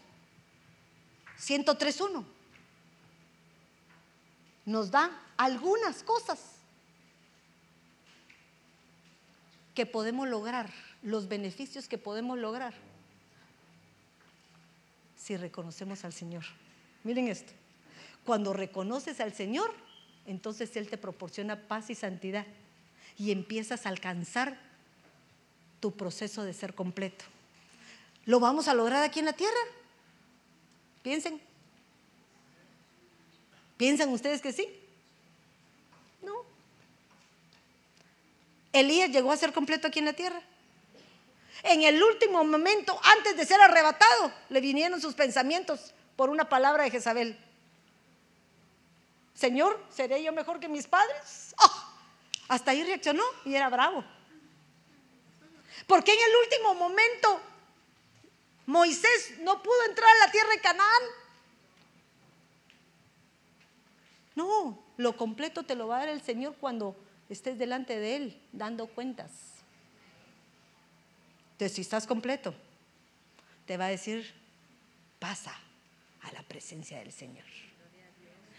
103.1 nos da algunas cosas que podemos lograr, los beneficios que podemos lograr si reconocemos al Señor. Miren esto, cuando reconoces al Señor, entonces Él te proporciona paz y santidad y empiezas a alcanzar tu proceso de ser completo. ¿Lo vamos a lograr aquí en la tierra? Piensen. ¿Piensan ustedes que sí? No. Elías llegó a ser completo aquí en la tierra. En el último momento, antes de ser arrebatado, le vinieron sus pensamientos por una palabra de Jezabel. Señor, ¿seré yo mejor que mis padres? ¡Oh! Hasta ahí reaccionó y era bravo. Porque en el último momento Moisés no pudo entrar a la tierra de Canaán. No, lo completo te lo va a dar el Señor cuando estés delante de Él dando cuentas. Entonces, si estás completo, te va a decir, pasa a la presencia del Señor.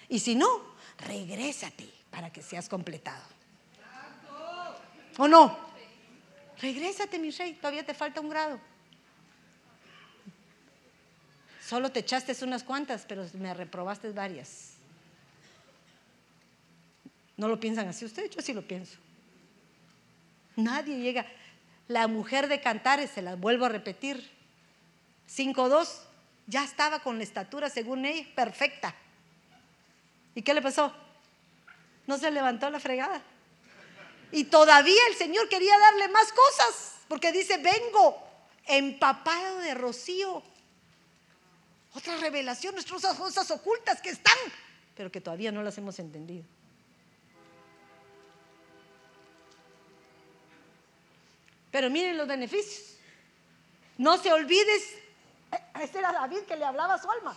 Y si no, regrésate para que seas completado. ¿O no? Regrésate, mi rey, todavía te falta un grado. Solo te echaste unas cuantas, pero me reprobaste varias. ¿No lo piensan así ustedes? Yo sí lo pienso. Nadie llega. La mujer de Cantares, se la vuelvo a repetir, 5-2, ya estaba con la estatura, según ella, perfecta. ¿Y qué le pasó? No se levantó la fregada. Y todavía el Señor quería darle más cosas, porque dice, vengo empapado de rocío. Otra revelación, nuestras cosas ocultas que están, pero que todavía no las hemos entendido. Pero miren los beneficios. No se olvides, este era David que le hablaba a su alma.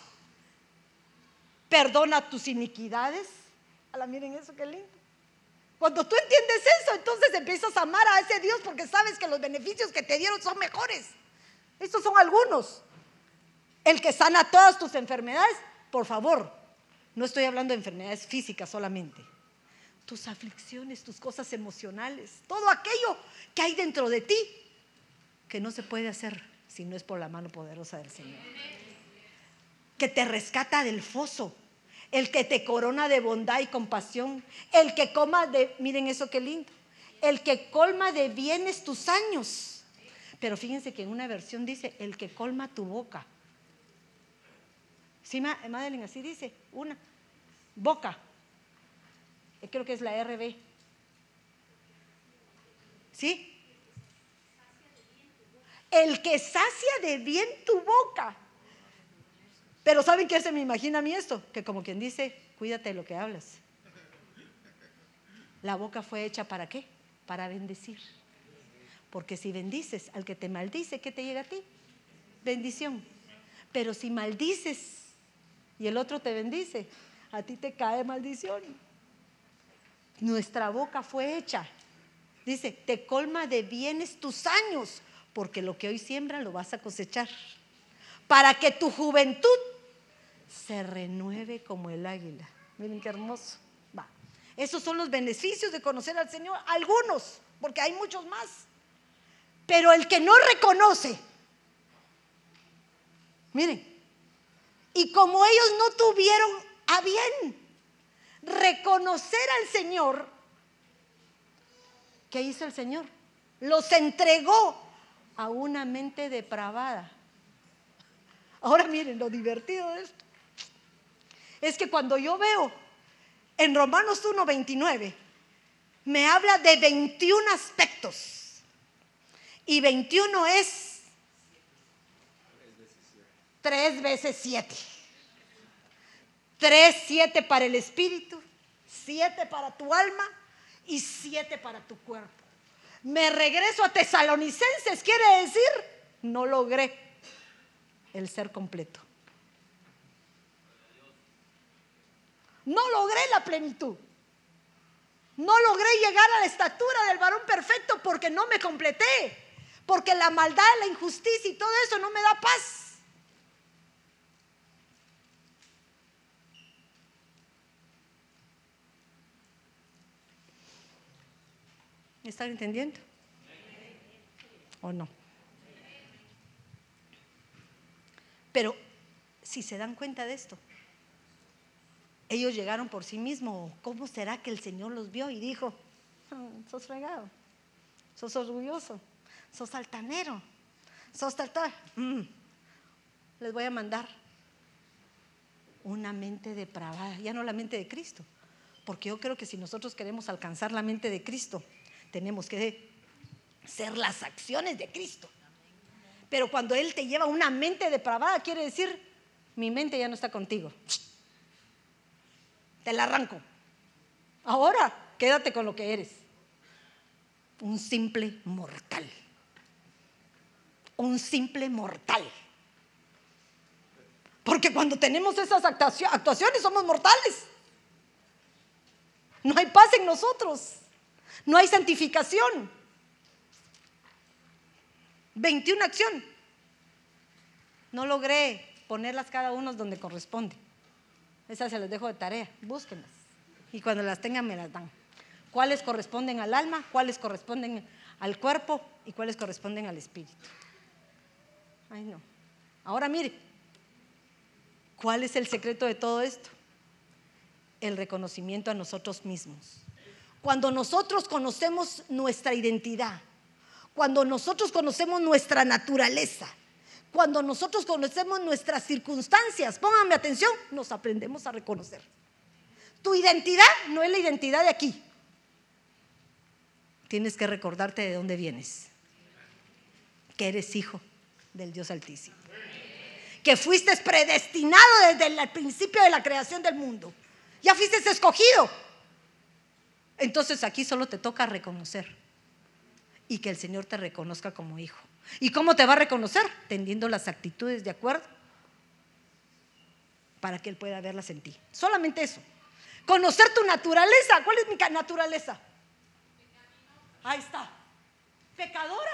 Perdona tus iniquidades. la miren eso, qué lindo. Cuando tú entiendes eso, entonces empiezas a amar a ese Dios porque sabes que los beneficios que te dieron son mejores. Estos son algunos. El que sana todas tus enfermedades, por favor, no estoy hablando de enfermedades físicas solamente. Tus aflicciones, tus cosas emocionales, todo aquello que hay dentro de ti que no se puede hacer si no es por la mano poderosa del Señor. Que te rescata del foso, el que te corona de bondad y compasión, el que coma de, miren eso qué lindo, el que colma de bienes tus años. Pero fíjense que en una versión dice, el que colma tu boca. Sí, Madeline, así dice, una, boca. Eh, creo que es la RB. ¿Sí? El que sacia de bien tu boca. Pero ¿saben qué se me imagina a mí esto? Que como quien dice, cuídate de lo que hablas. La boca fue hecha para qué? Para bendecir. Porque si bendices al que te maldice, ¿qué te llega a ti? Bendición. Pero si maldices y el otro te bendice, a ti te cae maldición. Nuestra boca fue hecha. Dice, te colma de bienes tus años, porque lo que hoy siembra lo vas a cosechar. Para que tu juventud se renueve como el águila. Miren qué hermoso. Va. Esos son los beneficios de conocer al Señor. Algunos, porque hay muchos más. Pero el que no reconoce, miren, y como ellos no tuvieron a bien reconocer al Señor, ¿qué hizo el Señor? Los entregó a una mente depravada. Ahora miren lo divertido de esto. Es que cuando yo veo en Romanos 1.29, me habla de 21 aspectos. Y 21 es 3 veces 7. 3, 7 para el espíritu, 7 para tu alma y 7 para tu cuerpo. Me regreso a tesalonicenses, quiere decir, no logré el ser completo. No logré la plenitud. No logré llegar a la estatura del varón perfecto porque no me completé. Porque la maldad, la injusticia y todo eso no me da paz. ¿Me están entendiendo? ¿O no? Pero si se dan cuenta de esto, ellos llegaron por sí mismos. ¿Cómo será que el Señor los vio y dijo, ah, sos fregado, sos orgulloso, sos altanero, sos tal, mm, les voy a mandar una mente depravada, ya no la mente de Cristo. Porque yo creo que si nosotros queremos alcanzar la mente de Cristo, tenemos que ser las acciones de Cristo. Pero cuando Él te lleva una mente depravada, quiere decir, mi mente ya no está contigo. Te la arranco. Ahora, quédate con lo que eres. Un simple mortal un simple mortal. Porque cuando tenemos esas actuaciones somos mortales. No hay paz en nosotros. No hay santificación. 21 acción. No logré ponerlas cada uno donde corresponde. Esas se las dejo de tarea. Búsquenlas. Y cuando las tengan me las dan. ¿Cuáles corresponden al alma? ¿Cuáles corresponden al cuerpo? ¿Y cuáles corresponden al espíritu? Ay, no. Ahora mire, ¿cuál es el secreto de todo esto? El reconocimiento a nosotros mismos. Cuando nosotros conocemos nuestra identidad, cuando nosotros conocemos nuestra naturaleza, cuando nosotros conocemos nuestras circunstancias, pónganme atención, nos aprendemos a reconocer. Tu identidad no es la identidad de aquí. Tienes que recordarte de dónde vienes, que eres hijo del Dios Altísimo. Que fuiste predestinado desde el principio de la creación del mundo. Ya fuiste escogido. Entonces aquí solo te toca reconocer y que el Señor te reconozca como hijo. ¿Y cómo te va a reconocer? Tendiendo las actitudes de acuerdo para que Él pueda verlas en ti. Solamente eso. Conocer tu naturaleza. ¿Cuál es mi naturaleza? Ahí está. Pecadora.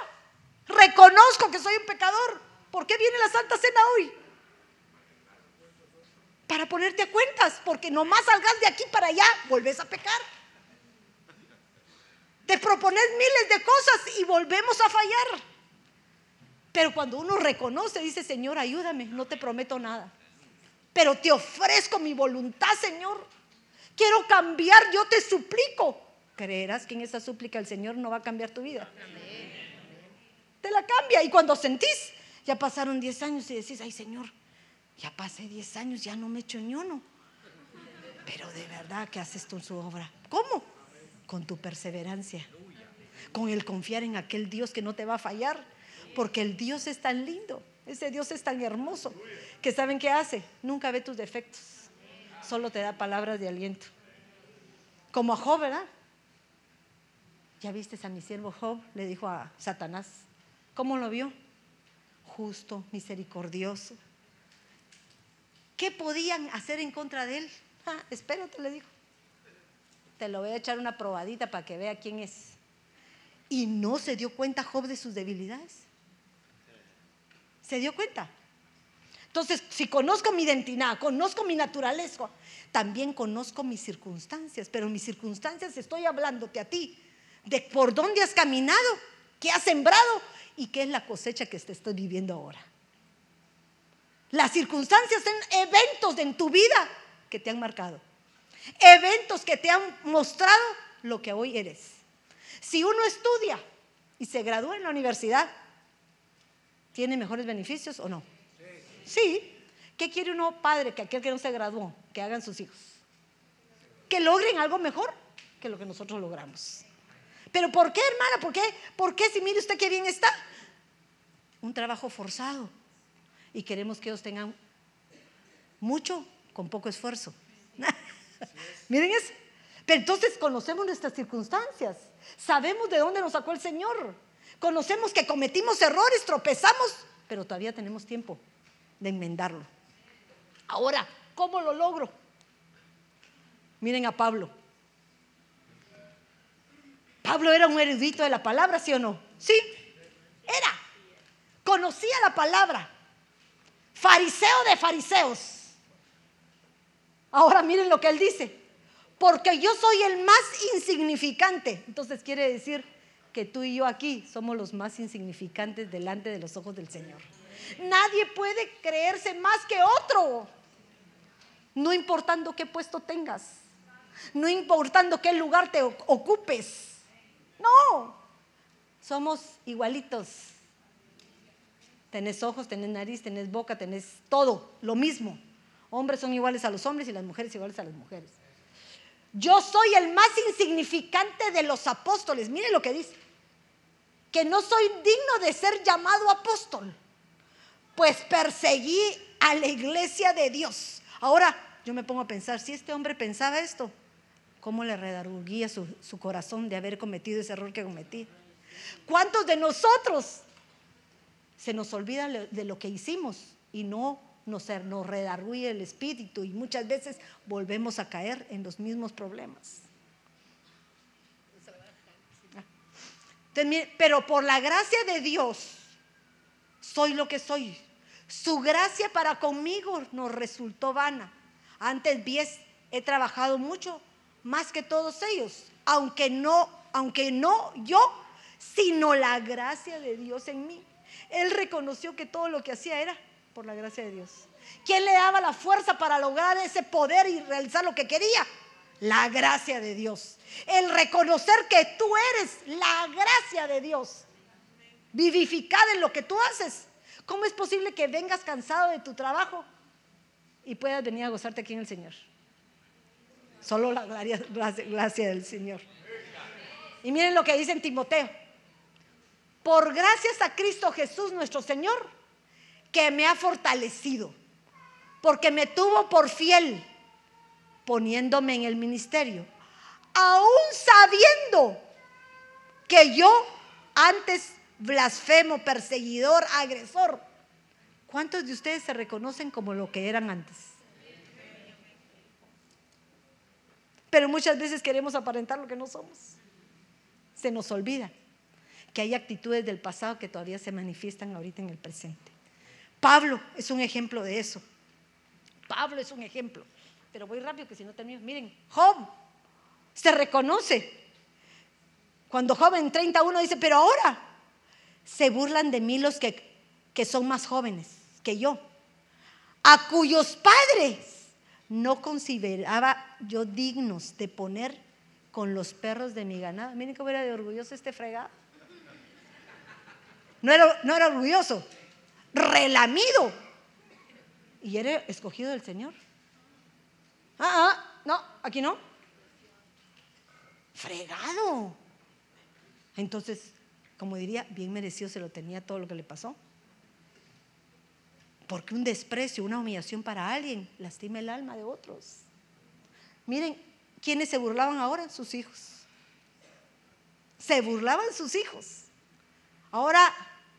Reconozco que soy un pecador. ¿Por qué viene la Santa Cena hoy? Para ponerte a cuentas, porque nomás salgas de aquí para allá, volvés a pecar. Te propones miles de cosas y volvemos a fallar. Pero cuando uno reconoce, dice, Señor, ayúdame, no te prometo nada. Pero te ofrezco mi voluntad, Señor. Quiero cambiar, yo te suplico. ¿Creerás que en esa súplica el Señor no va a cambiar tu vida? te la cambia. Y cuando sentís, ya pasaron 10 años y decís, ay Señor, ya pasé 10 años, ya no me echo uno. Pero de verdad que haces tú su obra. ¿Cómo? Con tu perseverancia. Con el confiar en aquel Dios que no te va a fallar. Porque el Dios es tan lindo. Ese Dios es tan hermoso. Que saben qué hace. Nunca ve tus defectos. Solo te da palabras de aliento. Como a Job, ¿verdad? Ya viste a mi siervo Job, le dijo a Satanás, ¿Cómo lo vio? Justo, misericordioso, ¿Qué podían hacer en contra de él? Ah, espérate, le dijo. Te lo voy a echar una probadita para que vea quién es. Y no se dio cuenta Job de sus debilidades. ¿Se dio cuenta? Entonces, si conozco mi identidad, conozco mi naturaleza, también conozco mis circunstancias, pero mis circunstancias estoy hablándote a ti de por dónde has caminado, qué has sembrado y qué es la cosecha que te estoy viviendo ahora. Las circunstancias son eventos en tu vida que te han marcado. Eventos que te han mostrado lo que hoy eres. Si uno estudia y se gradúa en la universidad, ¿tiene mejores beneficios o no? Sí. ¿Qué quiere uno padre que aquel que no se graduó, que hagan sus hijos? Que logren algo mejor que lo que nosotros logramos. Pero ¿por qué, hermana? ¿Por qué? ¿Por qué si mire usted qué bien está? Un trabajo forzado y queremos que ellos tengan mucho con poco esfuerzo. Miren eso. Pero entonces conocemos nuestras circunstancias, sabemos de dónde nos sacó el Señor, conocemos que cometimos errores, tropezamos, pero todavía tenemos tiempo de enmendarlo. Ahora, ¿cómo lo logro? Miren a Pablo. Pablo era un erudito de la palabra, ¿sí o no? Sí, era. Conocía la palabra fariseo de fariseos. Ahora miren lo que él dice, porque yo soy el más insignificante. Entonces quiere decir que tú y yo aquí somos los más insignificantes delante de los ojos del Señor. Nadie puede creerse más que otro, no importando qué puesto tengas, no importando qué lugar te ocupes. No, somos igualitos Tenés ojos, tenés nariz, tenés boca, tenés todo, lo mismo. Hombres son iguales a los hombres y las mujeres iguales a las mujeres. Yo soy el más insignificante de los apóstoles. Miren lo que dice. Que no soy digno de ser llamado apóstol. Pues perseguí a la iglesia de Dios. Ahora yo me pongo a pensar, si este hombre pensaba esto, ¿cómo le redarguía su, su corazón de haber cometido ese error que cometí? ¿Cuántos de nosotros se nos olvida de lo que hicimos y no nos, nos el espíritu y muchas veces volvemos a caer en los mismos problemas. Pero por la gracia de Dios soy lo que soy. Su gracia para conmigo nos resultó vana. Antes bien he trabajado mucho más que todos ellos, aunque no, aunque no yo, sino la gracia de Dios en mí. Él reconoció que todo lo que hacía era por la gracia de Dios. ¿Quién le daba la fuerza para lograr ese poder y realizar lo que quería? La gracia de Dios. El reconocer que tú eres la gracia de Dios. Vivificada en lo que tú haces. ¿Cómo es posible que vengas cansado de tu trabajo y puedas venir a gozarte aquí en el Señor? Solo la gracia, del Señor. Y miren lo que dice en Timoteo por gracias a Cristo Jesús nuestro Señor, que me ha fortalecido, porque me tuvo por fiel, poniéndome en el ministerio, aún sabiendo que yo antes blasfemo, perseguidor, agresor. ¿Cuántos de ustedes se reconocen como lo que eran antes? Pero muchas veces queremos aparentar lo que no somos. Se nos olvida que hay actitudes del pasado que todavía se manifiestan ahorita en el presente. Pablo es un ejemplo de eso. Pablo es un ejemplo. Pero voy rápido que si no termino. Miren, Job se reconoce. Cuando Job en 31 dice, pero ahora se burlan de mí los que, que son más jóvenes que yo, a cuyos padres no consideraba yo dignos de poner con los perros de mi ganado. Miren que hubiera de orgulloso este fregado. No era, no era orgulloso, relamido. Y era escogido del Señor. Ah, ah, no, aquí no. Fregado. Entonces, como diría, bien merecido se lo tenía todo lo que le pasó. Porque un desprecio, una humillación para alguien lastima el alma de otros. Miren, ¿quiénes se burlaban ahora? Sus hijos. Se burlaban sus hijos. Ahora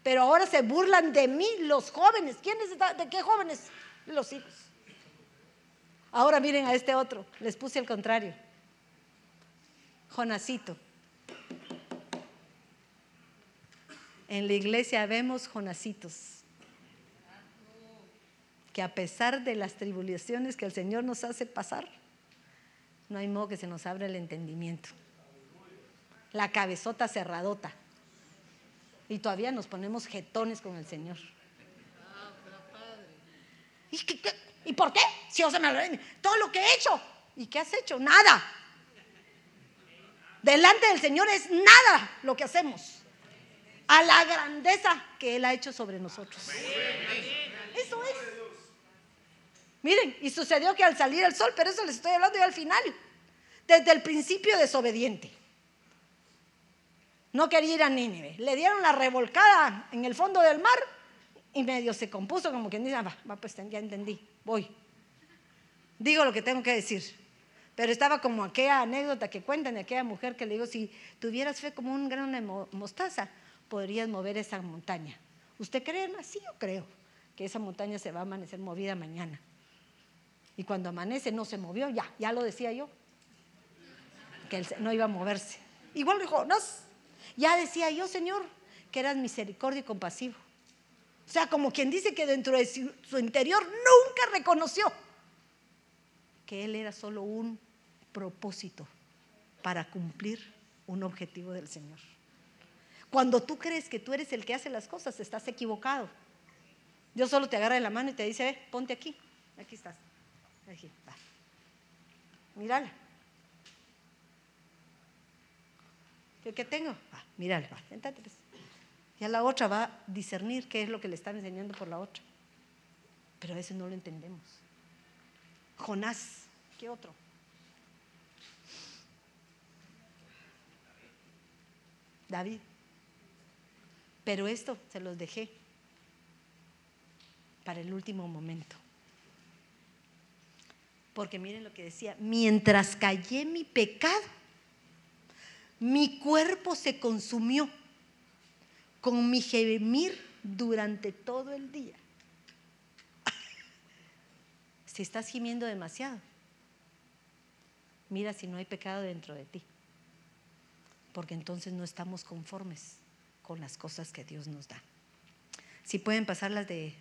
pero ahora se burlan de mí los jóvenes. ¿Quiénes? ¿De qué jóvenes? Los hijos. Ahora miren a este otro, les puse el contrario. Jonasito. En la iglesia vemos Jonasitos que a pesar de las tribulaciones que el Señor nos hace pasar, no hay modo que se nos abra el entendimiento. La cabezota cerradota. Y todavía nos ponemos jetones con el Señor. ¿Y, ¿Y por qué? Si yo se me todo lo que he hecho. ¿Y qué has hecho? Nada. Delante del Señor es nada lo que hacemos. A la grandeza que Él ha hecho sobre nosotros. Eso es. Miren, y sucedió que al salir el sol, pero eso les estoy hablando yo al final, desde el principio desobediente. No quería ir a Nínive. Le dieron la revolcada en el fondo del mar y medio se compuso como quien dice, ah, va, pues ya entendí, voy. Digo lo que tengo que decir. Pero estaba como aquella anécdota que cuentan de aquella mujer que le digo, si tuvieras fe como un grano de mostaza, podrías mover esa montaña. ¿Usted cree así? Yo creo que esa montaña se va a amanecer movida mañana. Y cuando amanece no se movió, ya, ya lo decía yo, que no iba a moverse. Igual dijo, no, ya decía yo, Señor, que eras misericordio y compasivo. O sea, como quien dice que dentro de su interior nunca reconoció que Él era solo un propósito para cumplir un objetivo del Señor. Cuando tú crees que tú eres el que hace las cosas, estás equivocado. Dios solo te agarra de la mano y te dice, ponte aquí, aquí estás. Mírala. ¿Qué, tengo? Va, mírala, va, siéntate. Pues. Ya la otra va a discernir qué es lo que le están enseñando por la otra. Pero a veces no lo entendemos. Jonás, ¿qué otro? David. Pero esto se los dejé para el último momento. Porque miren lo que decía, mientras callé mi pecado, mi cuerpo se consumió con mi gemir durante todo el día. si estás gimiendo demasiado, mira si no hay pecado dentro de ti, porque entonces no estamos conformes con las cosas que Dios nos da. Si pueden pasar las de...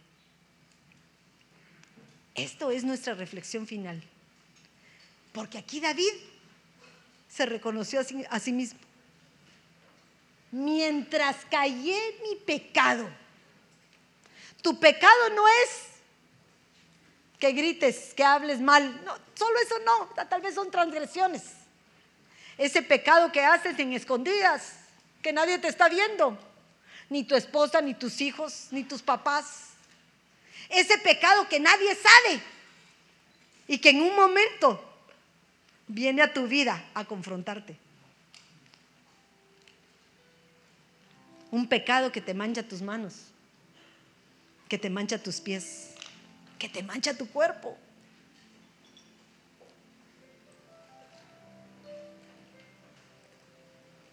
Esto es nuestra reflexión final, porque aquí David se reconoció a sí mismo mientras callé mi pecado. Tu pecado no es que grites, que hables mal. No, solo eso no, tal vez son transgresiones. Ese pecado que haces en escondidas, que nadie te está viendo, ni tu esposa, ni tus hijos, ni tus papás. Ese pecado que nadie sabe y que en un momento viene a tu vida a confrontarte. Un pecado que te mancha tus manos, que te mancha tus pies, que te mancha tu cuerpo.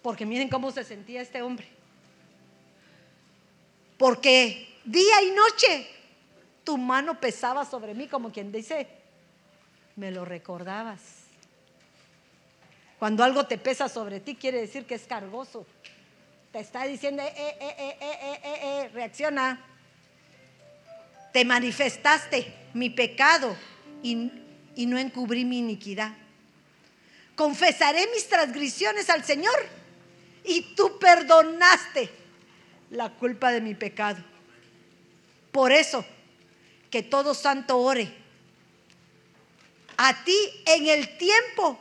Porque miren cómo se sentía este hombre. Porque día y noche tu mano pesaba sobre mí, como quien dice, me lo recordabas. Cuando algo te pesa sobre ti, quiere decir que es cargoso te está diciendo, eh, eh, eh, reacciona. Te manifestaste mi pecado y, y no encubrí mi iniquidad. Confesaré mis transgresiones al Señor y tú perdonaste la culpa de mi pecado. Por eso, que todo santo ore a ti en el tiempo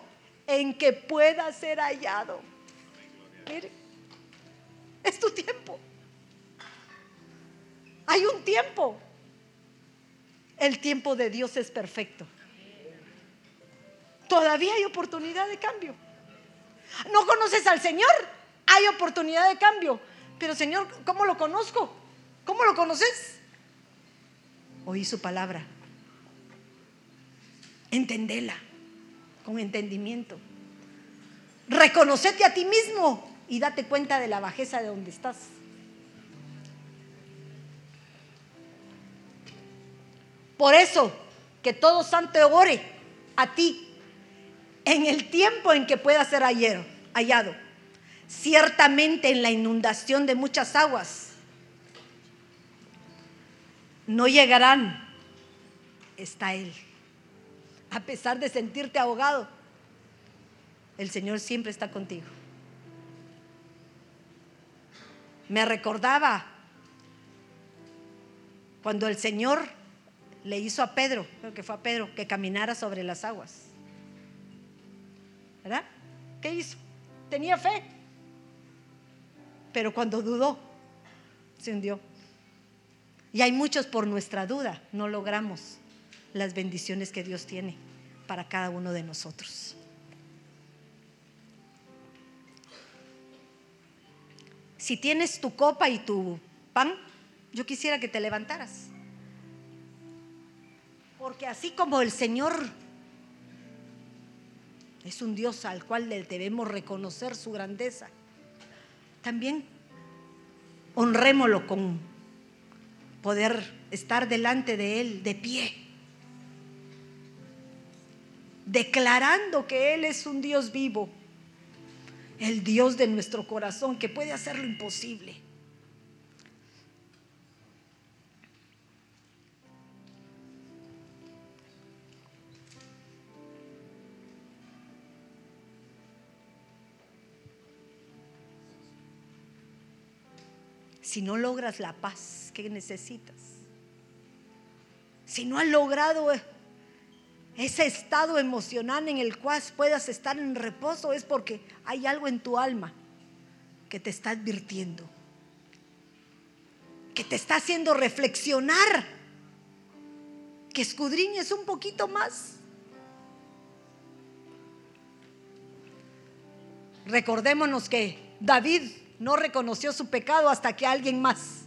en que pueda ser hallado. Mire. Es tu tiempo. Hay un tiempo. El tiempo de Dios es perfecto. Todavía hay oportunidad de cambio. ¿No conoces al Señor? Hay oportunidad de cambio. Pero Señor, ¿cómo lo conozco? ¿Cómo lo conoces? Oí su palabra. Entendela con entendimiento. Reconocete a ti mismo y date cuenta de la bajeza de donde estás. Por eso, que todo santo ore a ti en el tiempo en que pueda ser hallado. Ciertamente en la inundación de muchas aguas no llegarán. Está Él. A pesar de sentirte ahogado, el Señor siempre está contigo. Me recordaba cuando el Señor le hizo a Pedro, creo que fue a Pedro, que caminara sobre las aguas. ¿Verdad? ¿Qué hizo? Tenía fe. Pero cuando dudó, se hundió. Y hay muchos por nuestra duda, no logramos las bendiciones que Dios tiene para cada uno de nosotros. Si tienes tu copa y tu pan, yo quisiera que te levantaras. Porque así como el Señor es un Dios al cual debemos reconocer su grandeza, también honrémoslo con poder estar delante de Él de pie, declarando que Él es un Dios vivo, el Dios de nuestro corazón que puede hacer lo imposible. si no logras la paz que necesitas, si no has logrado ese estado emocional en el cual puedas estar en reposo, es porque hay algo en tu alma que te está advirtiendo, que te está haciendo reflexionar, que escudriñes un poquito más. Recordémonos que David no reconoció su pecado hasta que alguien más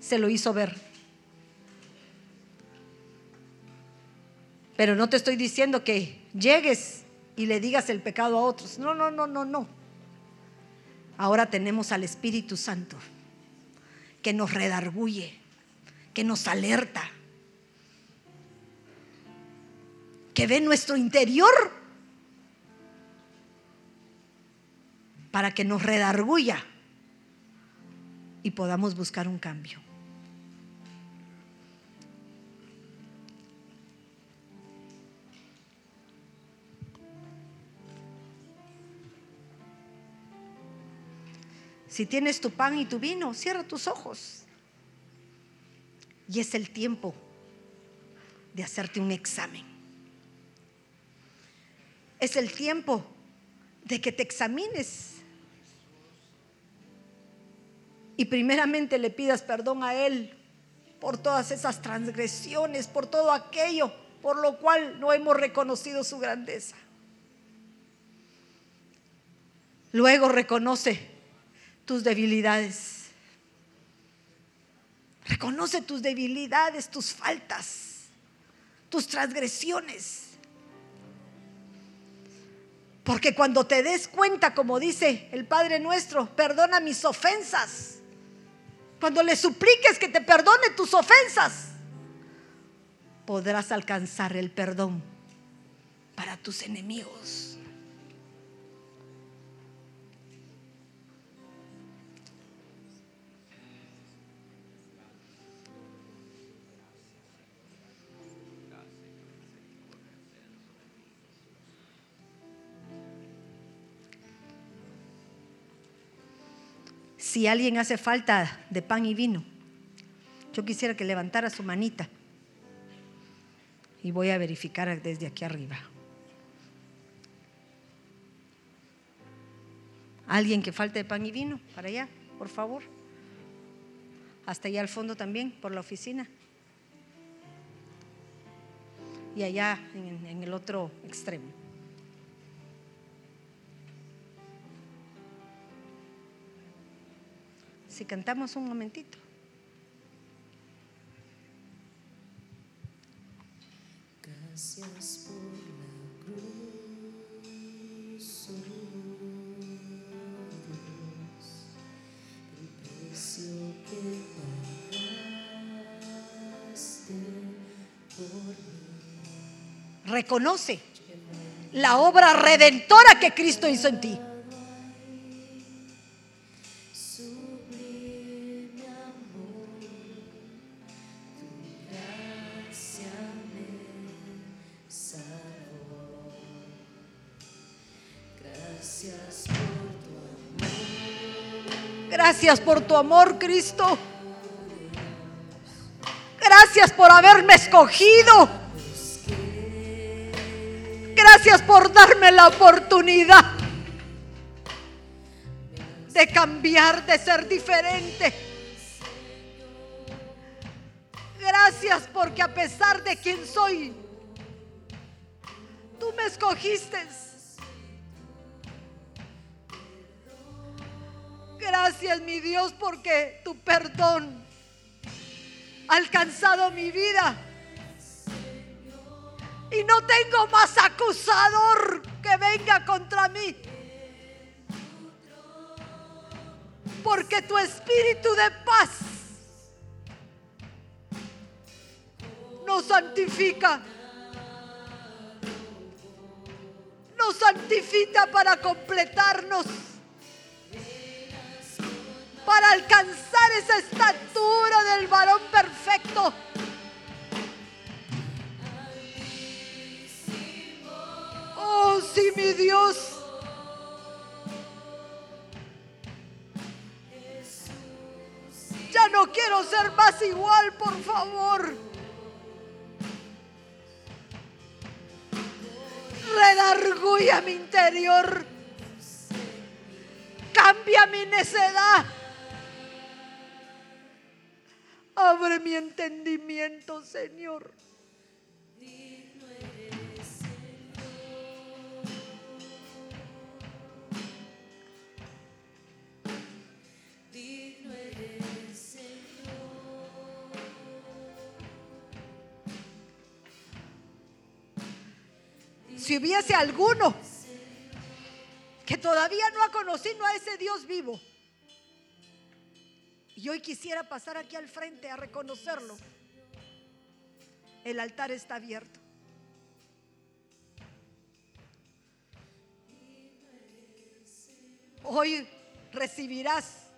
se lo hizo ver. Pero no te estoy diciendo que llegues y le digas el pecado a otros. No, no, no, no, no. Ahora tenemos al Espíritu Santo que nos redarguye, que nos alerta, que ve nuestro interior para que nos redarguya y podamos buscar un cambio. Si tienes tu pan y tu vino, cierra tus ojos. Y es el tiempo de hacerte un examen. Es el tiempo de que te examines y primeramente le pidas perdón a Él por todas esas transgresiones, por todo aquello por lo cual no hemos reconocido su grandeza. Luego reconoce tus debilidades. Reconoce tus debilidades, tus faltas, tus transgresiones. Porque cuando te des cuenta, como dice el Padre nuestro, perdona mis ofensas cuando le supliques que te perdone tus ofensas, podrás alcanzar el perdón para tus enemigos. Si alguien hace falta de pan y vino, yo quisiera que levantara su manita y voy a verificar desde aquí arriba. Alguien que falte de pan y vino, para allá, por favor. Hasta allá al fondo también, por la oficina. Y allá en, el otro extremo. Si cantamos un momentito. Gracias por la cruz, oh Dios, el precio que pagaste por mí. reconoce la obra redentora que Cristo hizo en ti. Gracias por tu amor, Cristo. Gracias por haberme escogido. Gracias por darme la oportunidad de cambiar, de ser diferente. Gracias porque a pesar de quien soy, tú me escogiste. Gracias, mi Dios, porque tu perdón ha alcanzado mi vida. Y no tengo más acusador que venga contra mí. Porque tu espíritu de paz nos santifica. Nos santifica para completarnos para alcanzar esa estatura del varón perfecto. Oh, sí, mi Dios. Ya no quiero ser más igual, por favor. Redarguya mi interior. Cambia mi necedad. Abre mi entendimiento, Señor. Si hubiese alguno que todavía no ha conocido a ese Dios vivo y hoy quisiera pasar aquí al frente a reconocerlo, el altar está abierto. Hoy recibirás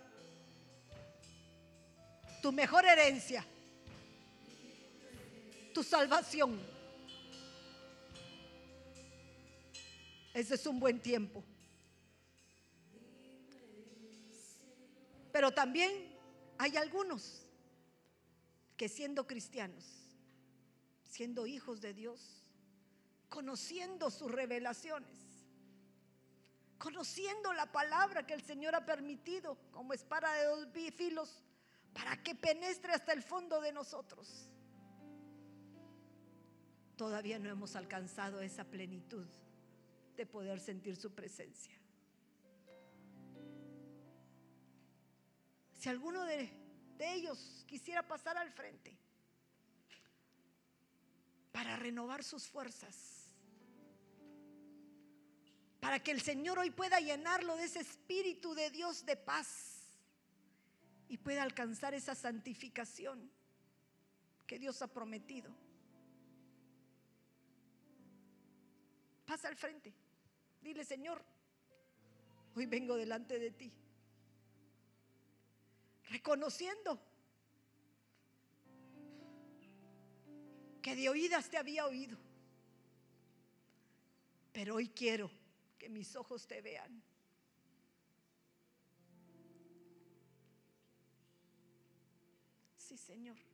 tu mejor herencia, tu salvación. Ese es un buen tiempo. Pero también hay algunos que siendo cristianos, siendo hijos de Dios, conociendo sus revelaciones, conociendo la palabra que el Señor ha permitido como espada de dos filos para que penetre hasta el fondo de nosotros. Todavía no hemos alcanzado esa plenitud de poder sentir su presencia. Si alguno de, ellos quisiera pasar al frente para renovar sus fuerzas, para que el Señor hoy pueda llenarlo de ese espíritu de Dios de paz y pueda alcanzar esa santificación que Dios ha prometido. Pasa al frente. Dile, Señor, hoy vengo delante de ti. Reconociendo que de oídas te había oído. Pero hoy quiero que mis ojos te vean. Sí, Señor.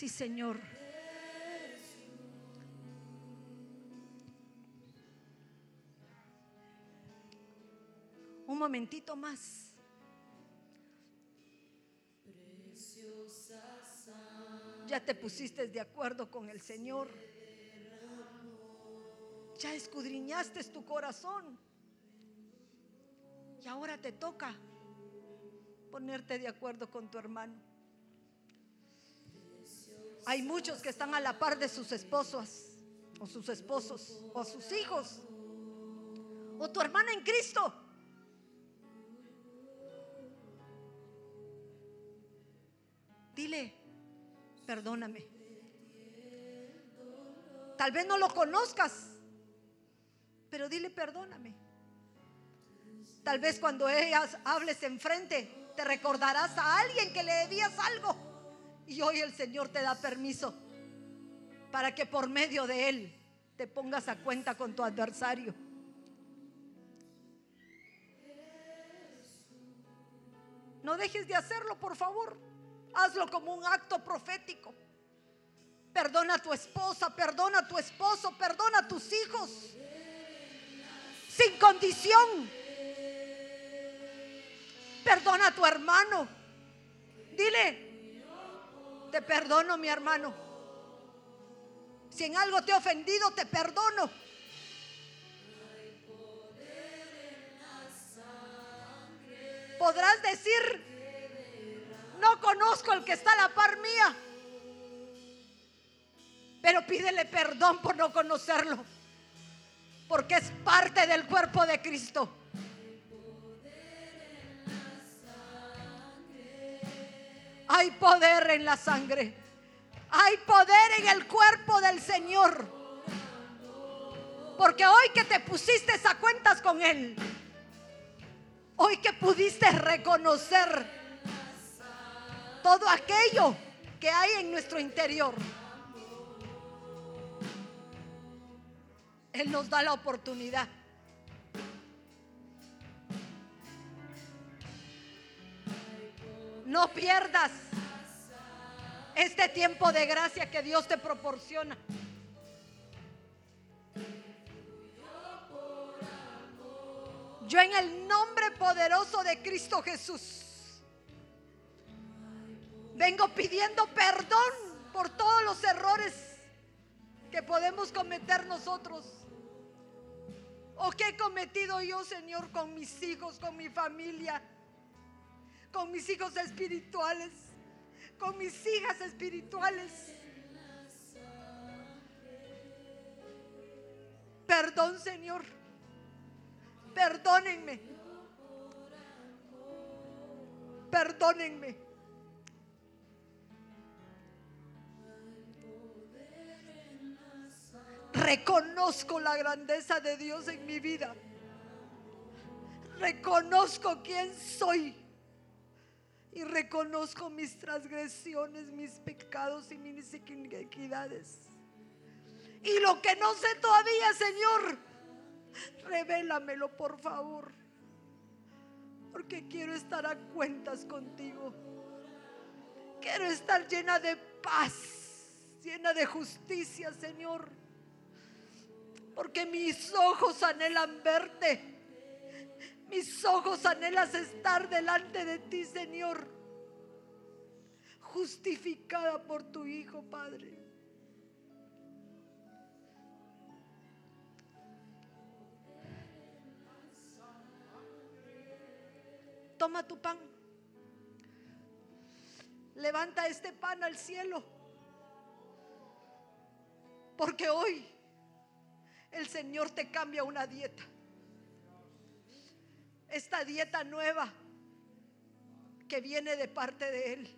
Sí, Señor. Un momentito más. Ya te pusiste de acuerdo con el Señor. Ya escudriñaste tu corazón. Y ahora te toca ponerte de acuerdo con tu hermano. Hay muchos que están a la par de sus esposas, o sus esposos, o sus hijos, o tu hermana en Cristo. Dile, perdóname. Tal vez no lo conozcas, pero dile, perdóname. Tal vez cuando ellas hables enfrente, te recordarás a alguien que le debías algo. Y hoy el Señor te da permiso para que por medio de Él te pongas a cuenta con tu adversario. No dejes de hacerlo, por favor. Hazlo como un acto profético. Perdona a tu esposa, perdona a tu esposo, perdona a tus hijos. Sin condición. Perdona a tu hermano. Dile, te perdono mi hermano. Si en algo te he ofendido, te perdono. Podrás decir, no conozco el que está a la par mía. Pero pídele perdón por no conocerlo. Porque es parte del cuerpo de Cristo. Hay poder en la sangre. Hay poder en el cuerpo del Señor. Porque hoy que te pusiste a cuentas con Él, hoy que pudiste reconocer todo aquello que hay en nuestro interior, Él nos da la oportunidad. No pierdas este tiempo de gracia que Dios te proporciona. Yo en el nombre poderoso de Cristo Jesús vengo pidiendo perdón por todos los errores que podemos cometer nosotros. O que he cometido yo, Señor, con mis hijos, con mi familia, con mis hijos espirituales, con mis hijas espirituales. Perdón, Señor. Perdónenme. Perdónenme. Reconozco la grandeza de Dios en mi vida. Reconozco quién soy. Y reconozco mis transgresiones, mis pecados y mis iniquidades. Y lo que no sé todavía, Señor, revélamelo por favor. Porque quiero estar a cuentas contigo. Quiero estar llena de paz, llena de justicia, Señor. Porque mis ojos anhelan verte. Mis ojos anhelan estar delante de ti, Señor. Justificada por tu Hijo, Padre. Toma tu pan. Levanta este pan al cielo. Porque hoy el Señor te cambia una dieta. Esta dieta nueva que viene de parte de Él.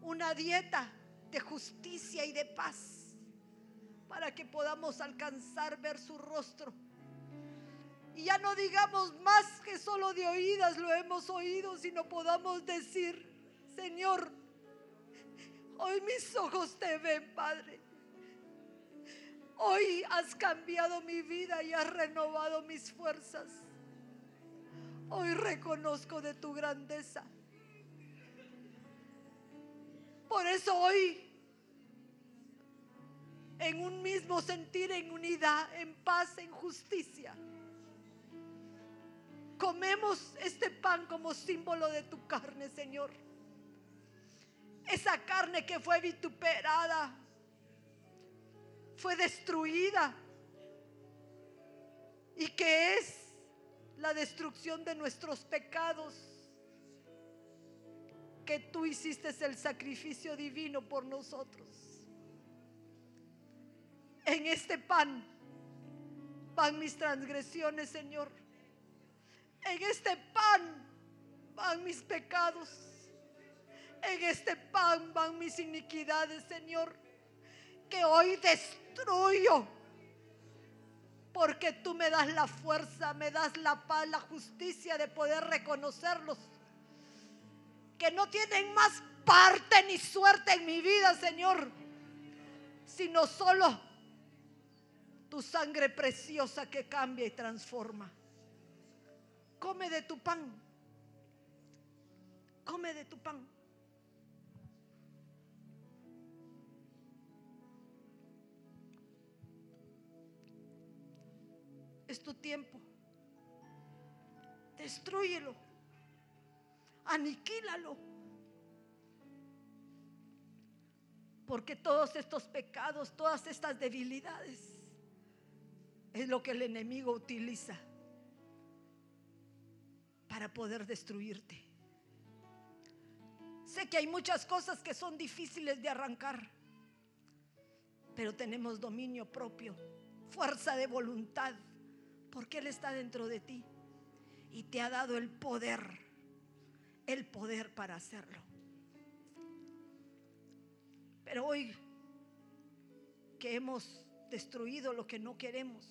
Una dieta de justicia y de paz para que podamos alcanzar ver su rostro. Y ya no digamos más que solo de oídas lo hemos oído, sino podamos decir, Señor, hoy mis ojos te ven, Padre. Hoy has cambiado mi vida y has renovado mis fuerzas. Hoy reconozco de tu grandeza. Por eso hoy, en un mismo sentir, en unidad, en paz, en justicia, comemos este pan como símbolo de tu carne, Señor. Esa carne que fue vituperada, fue destruida y que es la destrucción de nuestros pecados, que tú hiciste el sacrificio divino por nosotros. En este pan van mis transgresiones, Señor. En este pan van mis pecados. En este pan van mis iniquidades, Señor. Que hoy destruyo. Porque tú me das la fuerza, me das la paz, la justicia de poder reconocerlos. Que no tienen más parte ni suerte en mi vida, Señor. Sino solo tu sangre preciosa que cambia y transforma. Come de tu pan. Come de tu pan. Es tu tiempo. Destruyelo. Aniquílalo. Porque todos estos pecados, todas estas debilidades, es lo que el enemigo utiliza para poder destruirte. Sé que hay muchas cosas que son difíciles de arrancar, pero tenemos dominio propio, fuerza de voluntad, porque Él está dentro de ti y te ha dado el poder, el poder para hacerlo. Pero hoy que hemos destruido lo que no queremos,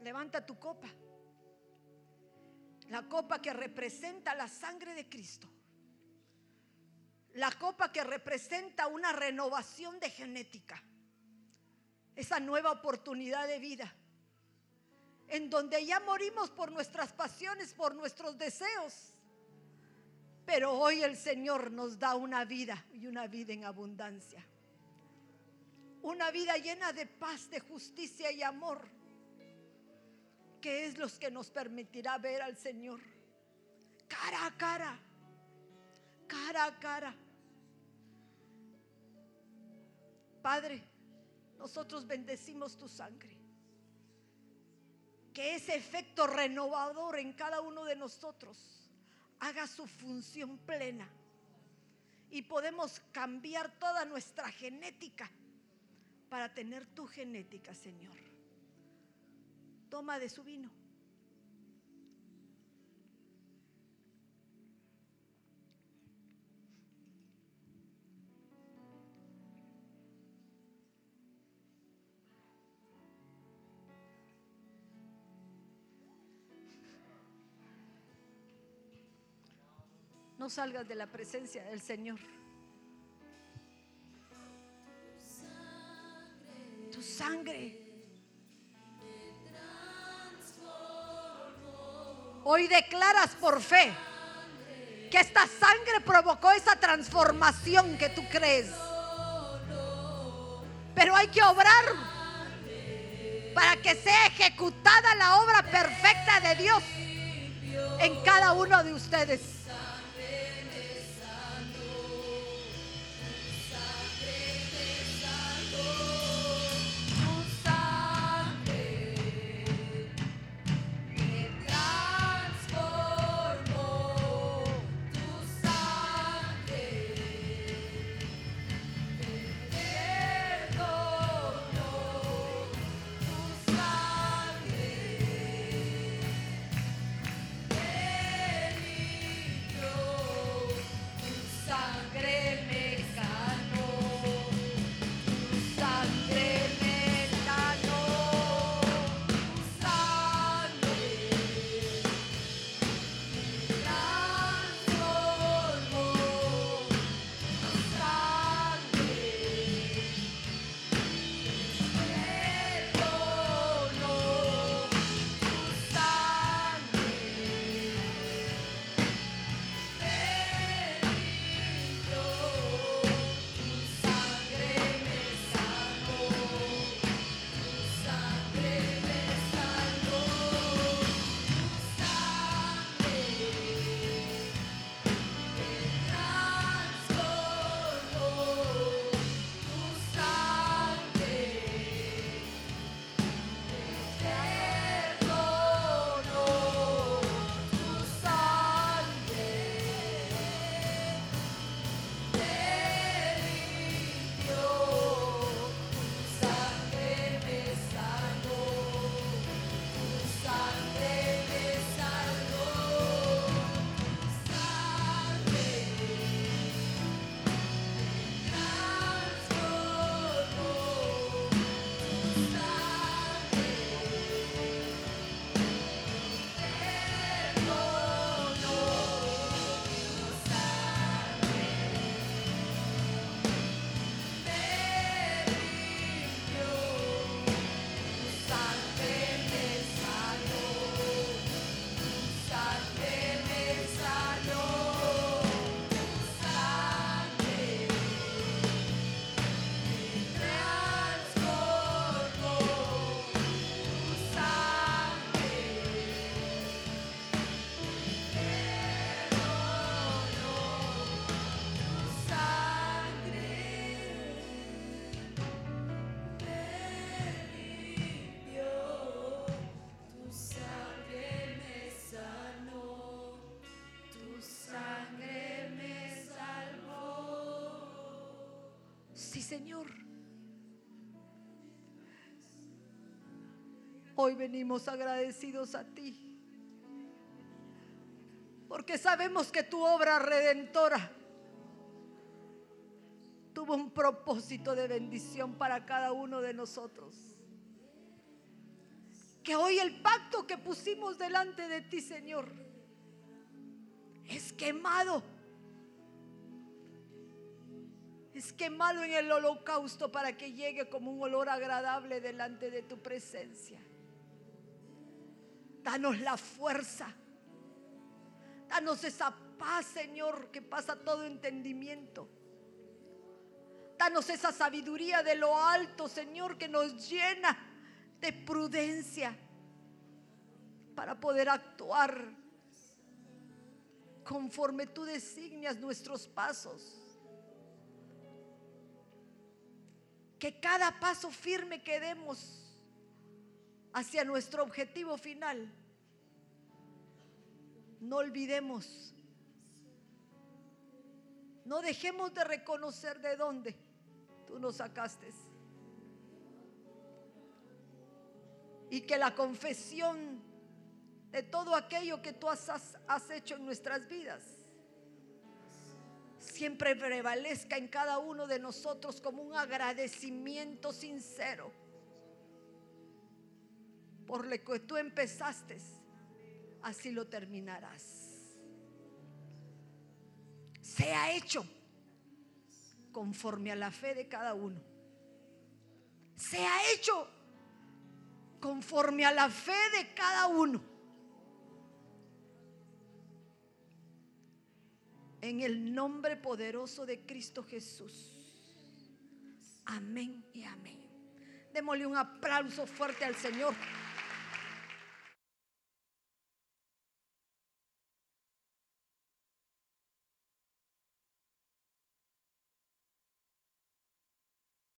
levanta tu copa. La copa que representa la sangre de Cristo. La copa que representa una renovación de genética. Esa nueva oportunidad de vida. En donde ya morimos por nuestras pasiones, por nuestros deseos. Pero hoy el Señor nos da una vida y una vida en abundancia. Una vida llena de paz, de justicia y amor que es los que nos permitirá ver al Señor cara a cara, cara a cara. Padre, nosotros bendecimos tu sangre. Que ese efecto renovador en cada uno de nosotros haga su función plena. Y podemos cambiar toda nuestra genética para tener tu genética, Señor toma de su vino. Salgas de la presencia del Señor. Tu sangre. Hoy declaras por fe que esta sangre provocó esa transformación que tú crees. Pero hay que obrar para que sea ejecutada la obra perfecta de Dios en cada uno de ustedes. Señor. Hoy venimos agradecidos a ti. Porque sabemos que tu obra redentora tuvo un propósito de bendición para cada uno de nosotros. Que hoy el pacto que pusimos delante de ti, Señor, es quemado. Es quemado en el holocausto para que llegue como un olor agradable delante de tu presencia. Danos la fuerza. Danos esa paz, Señor, que pasa todo entendimiento. Danos esa sabiduría de lo alto, Señor, que nos llena de prudencia para poder actuar conforme tú designias nuestros pasos. Que cada paso firme que demos hacia nuestro objetivo final, no olvidemos, no dejemos de reconocer de dónde tú nos sacaste. Y que la confesión de todo aquello que tú has, has hecho en nuestras vidas siempre prevalezca en cada uno de nosotros como un agradecimiento sincero por lo que tú empezaste, así lo terminarás. Sea hecho conforme a la fe de cada uno. Sea hecho conforme a la fe de cada uno. En el nombre poderoso de Cristo Jesús. Amén y amén. Démosle un aplauso fuerte al Señor.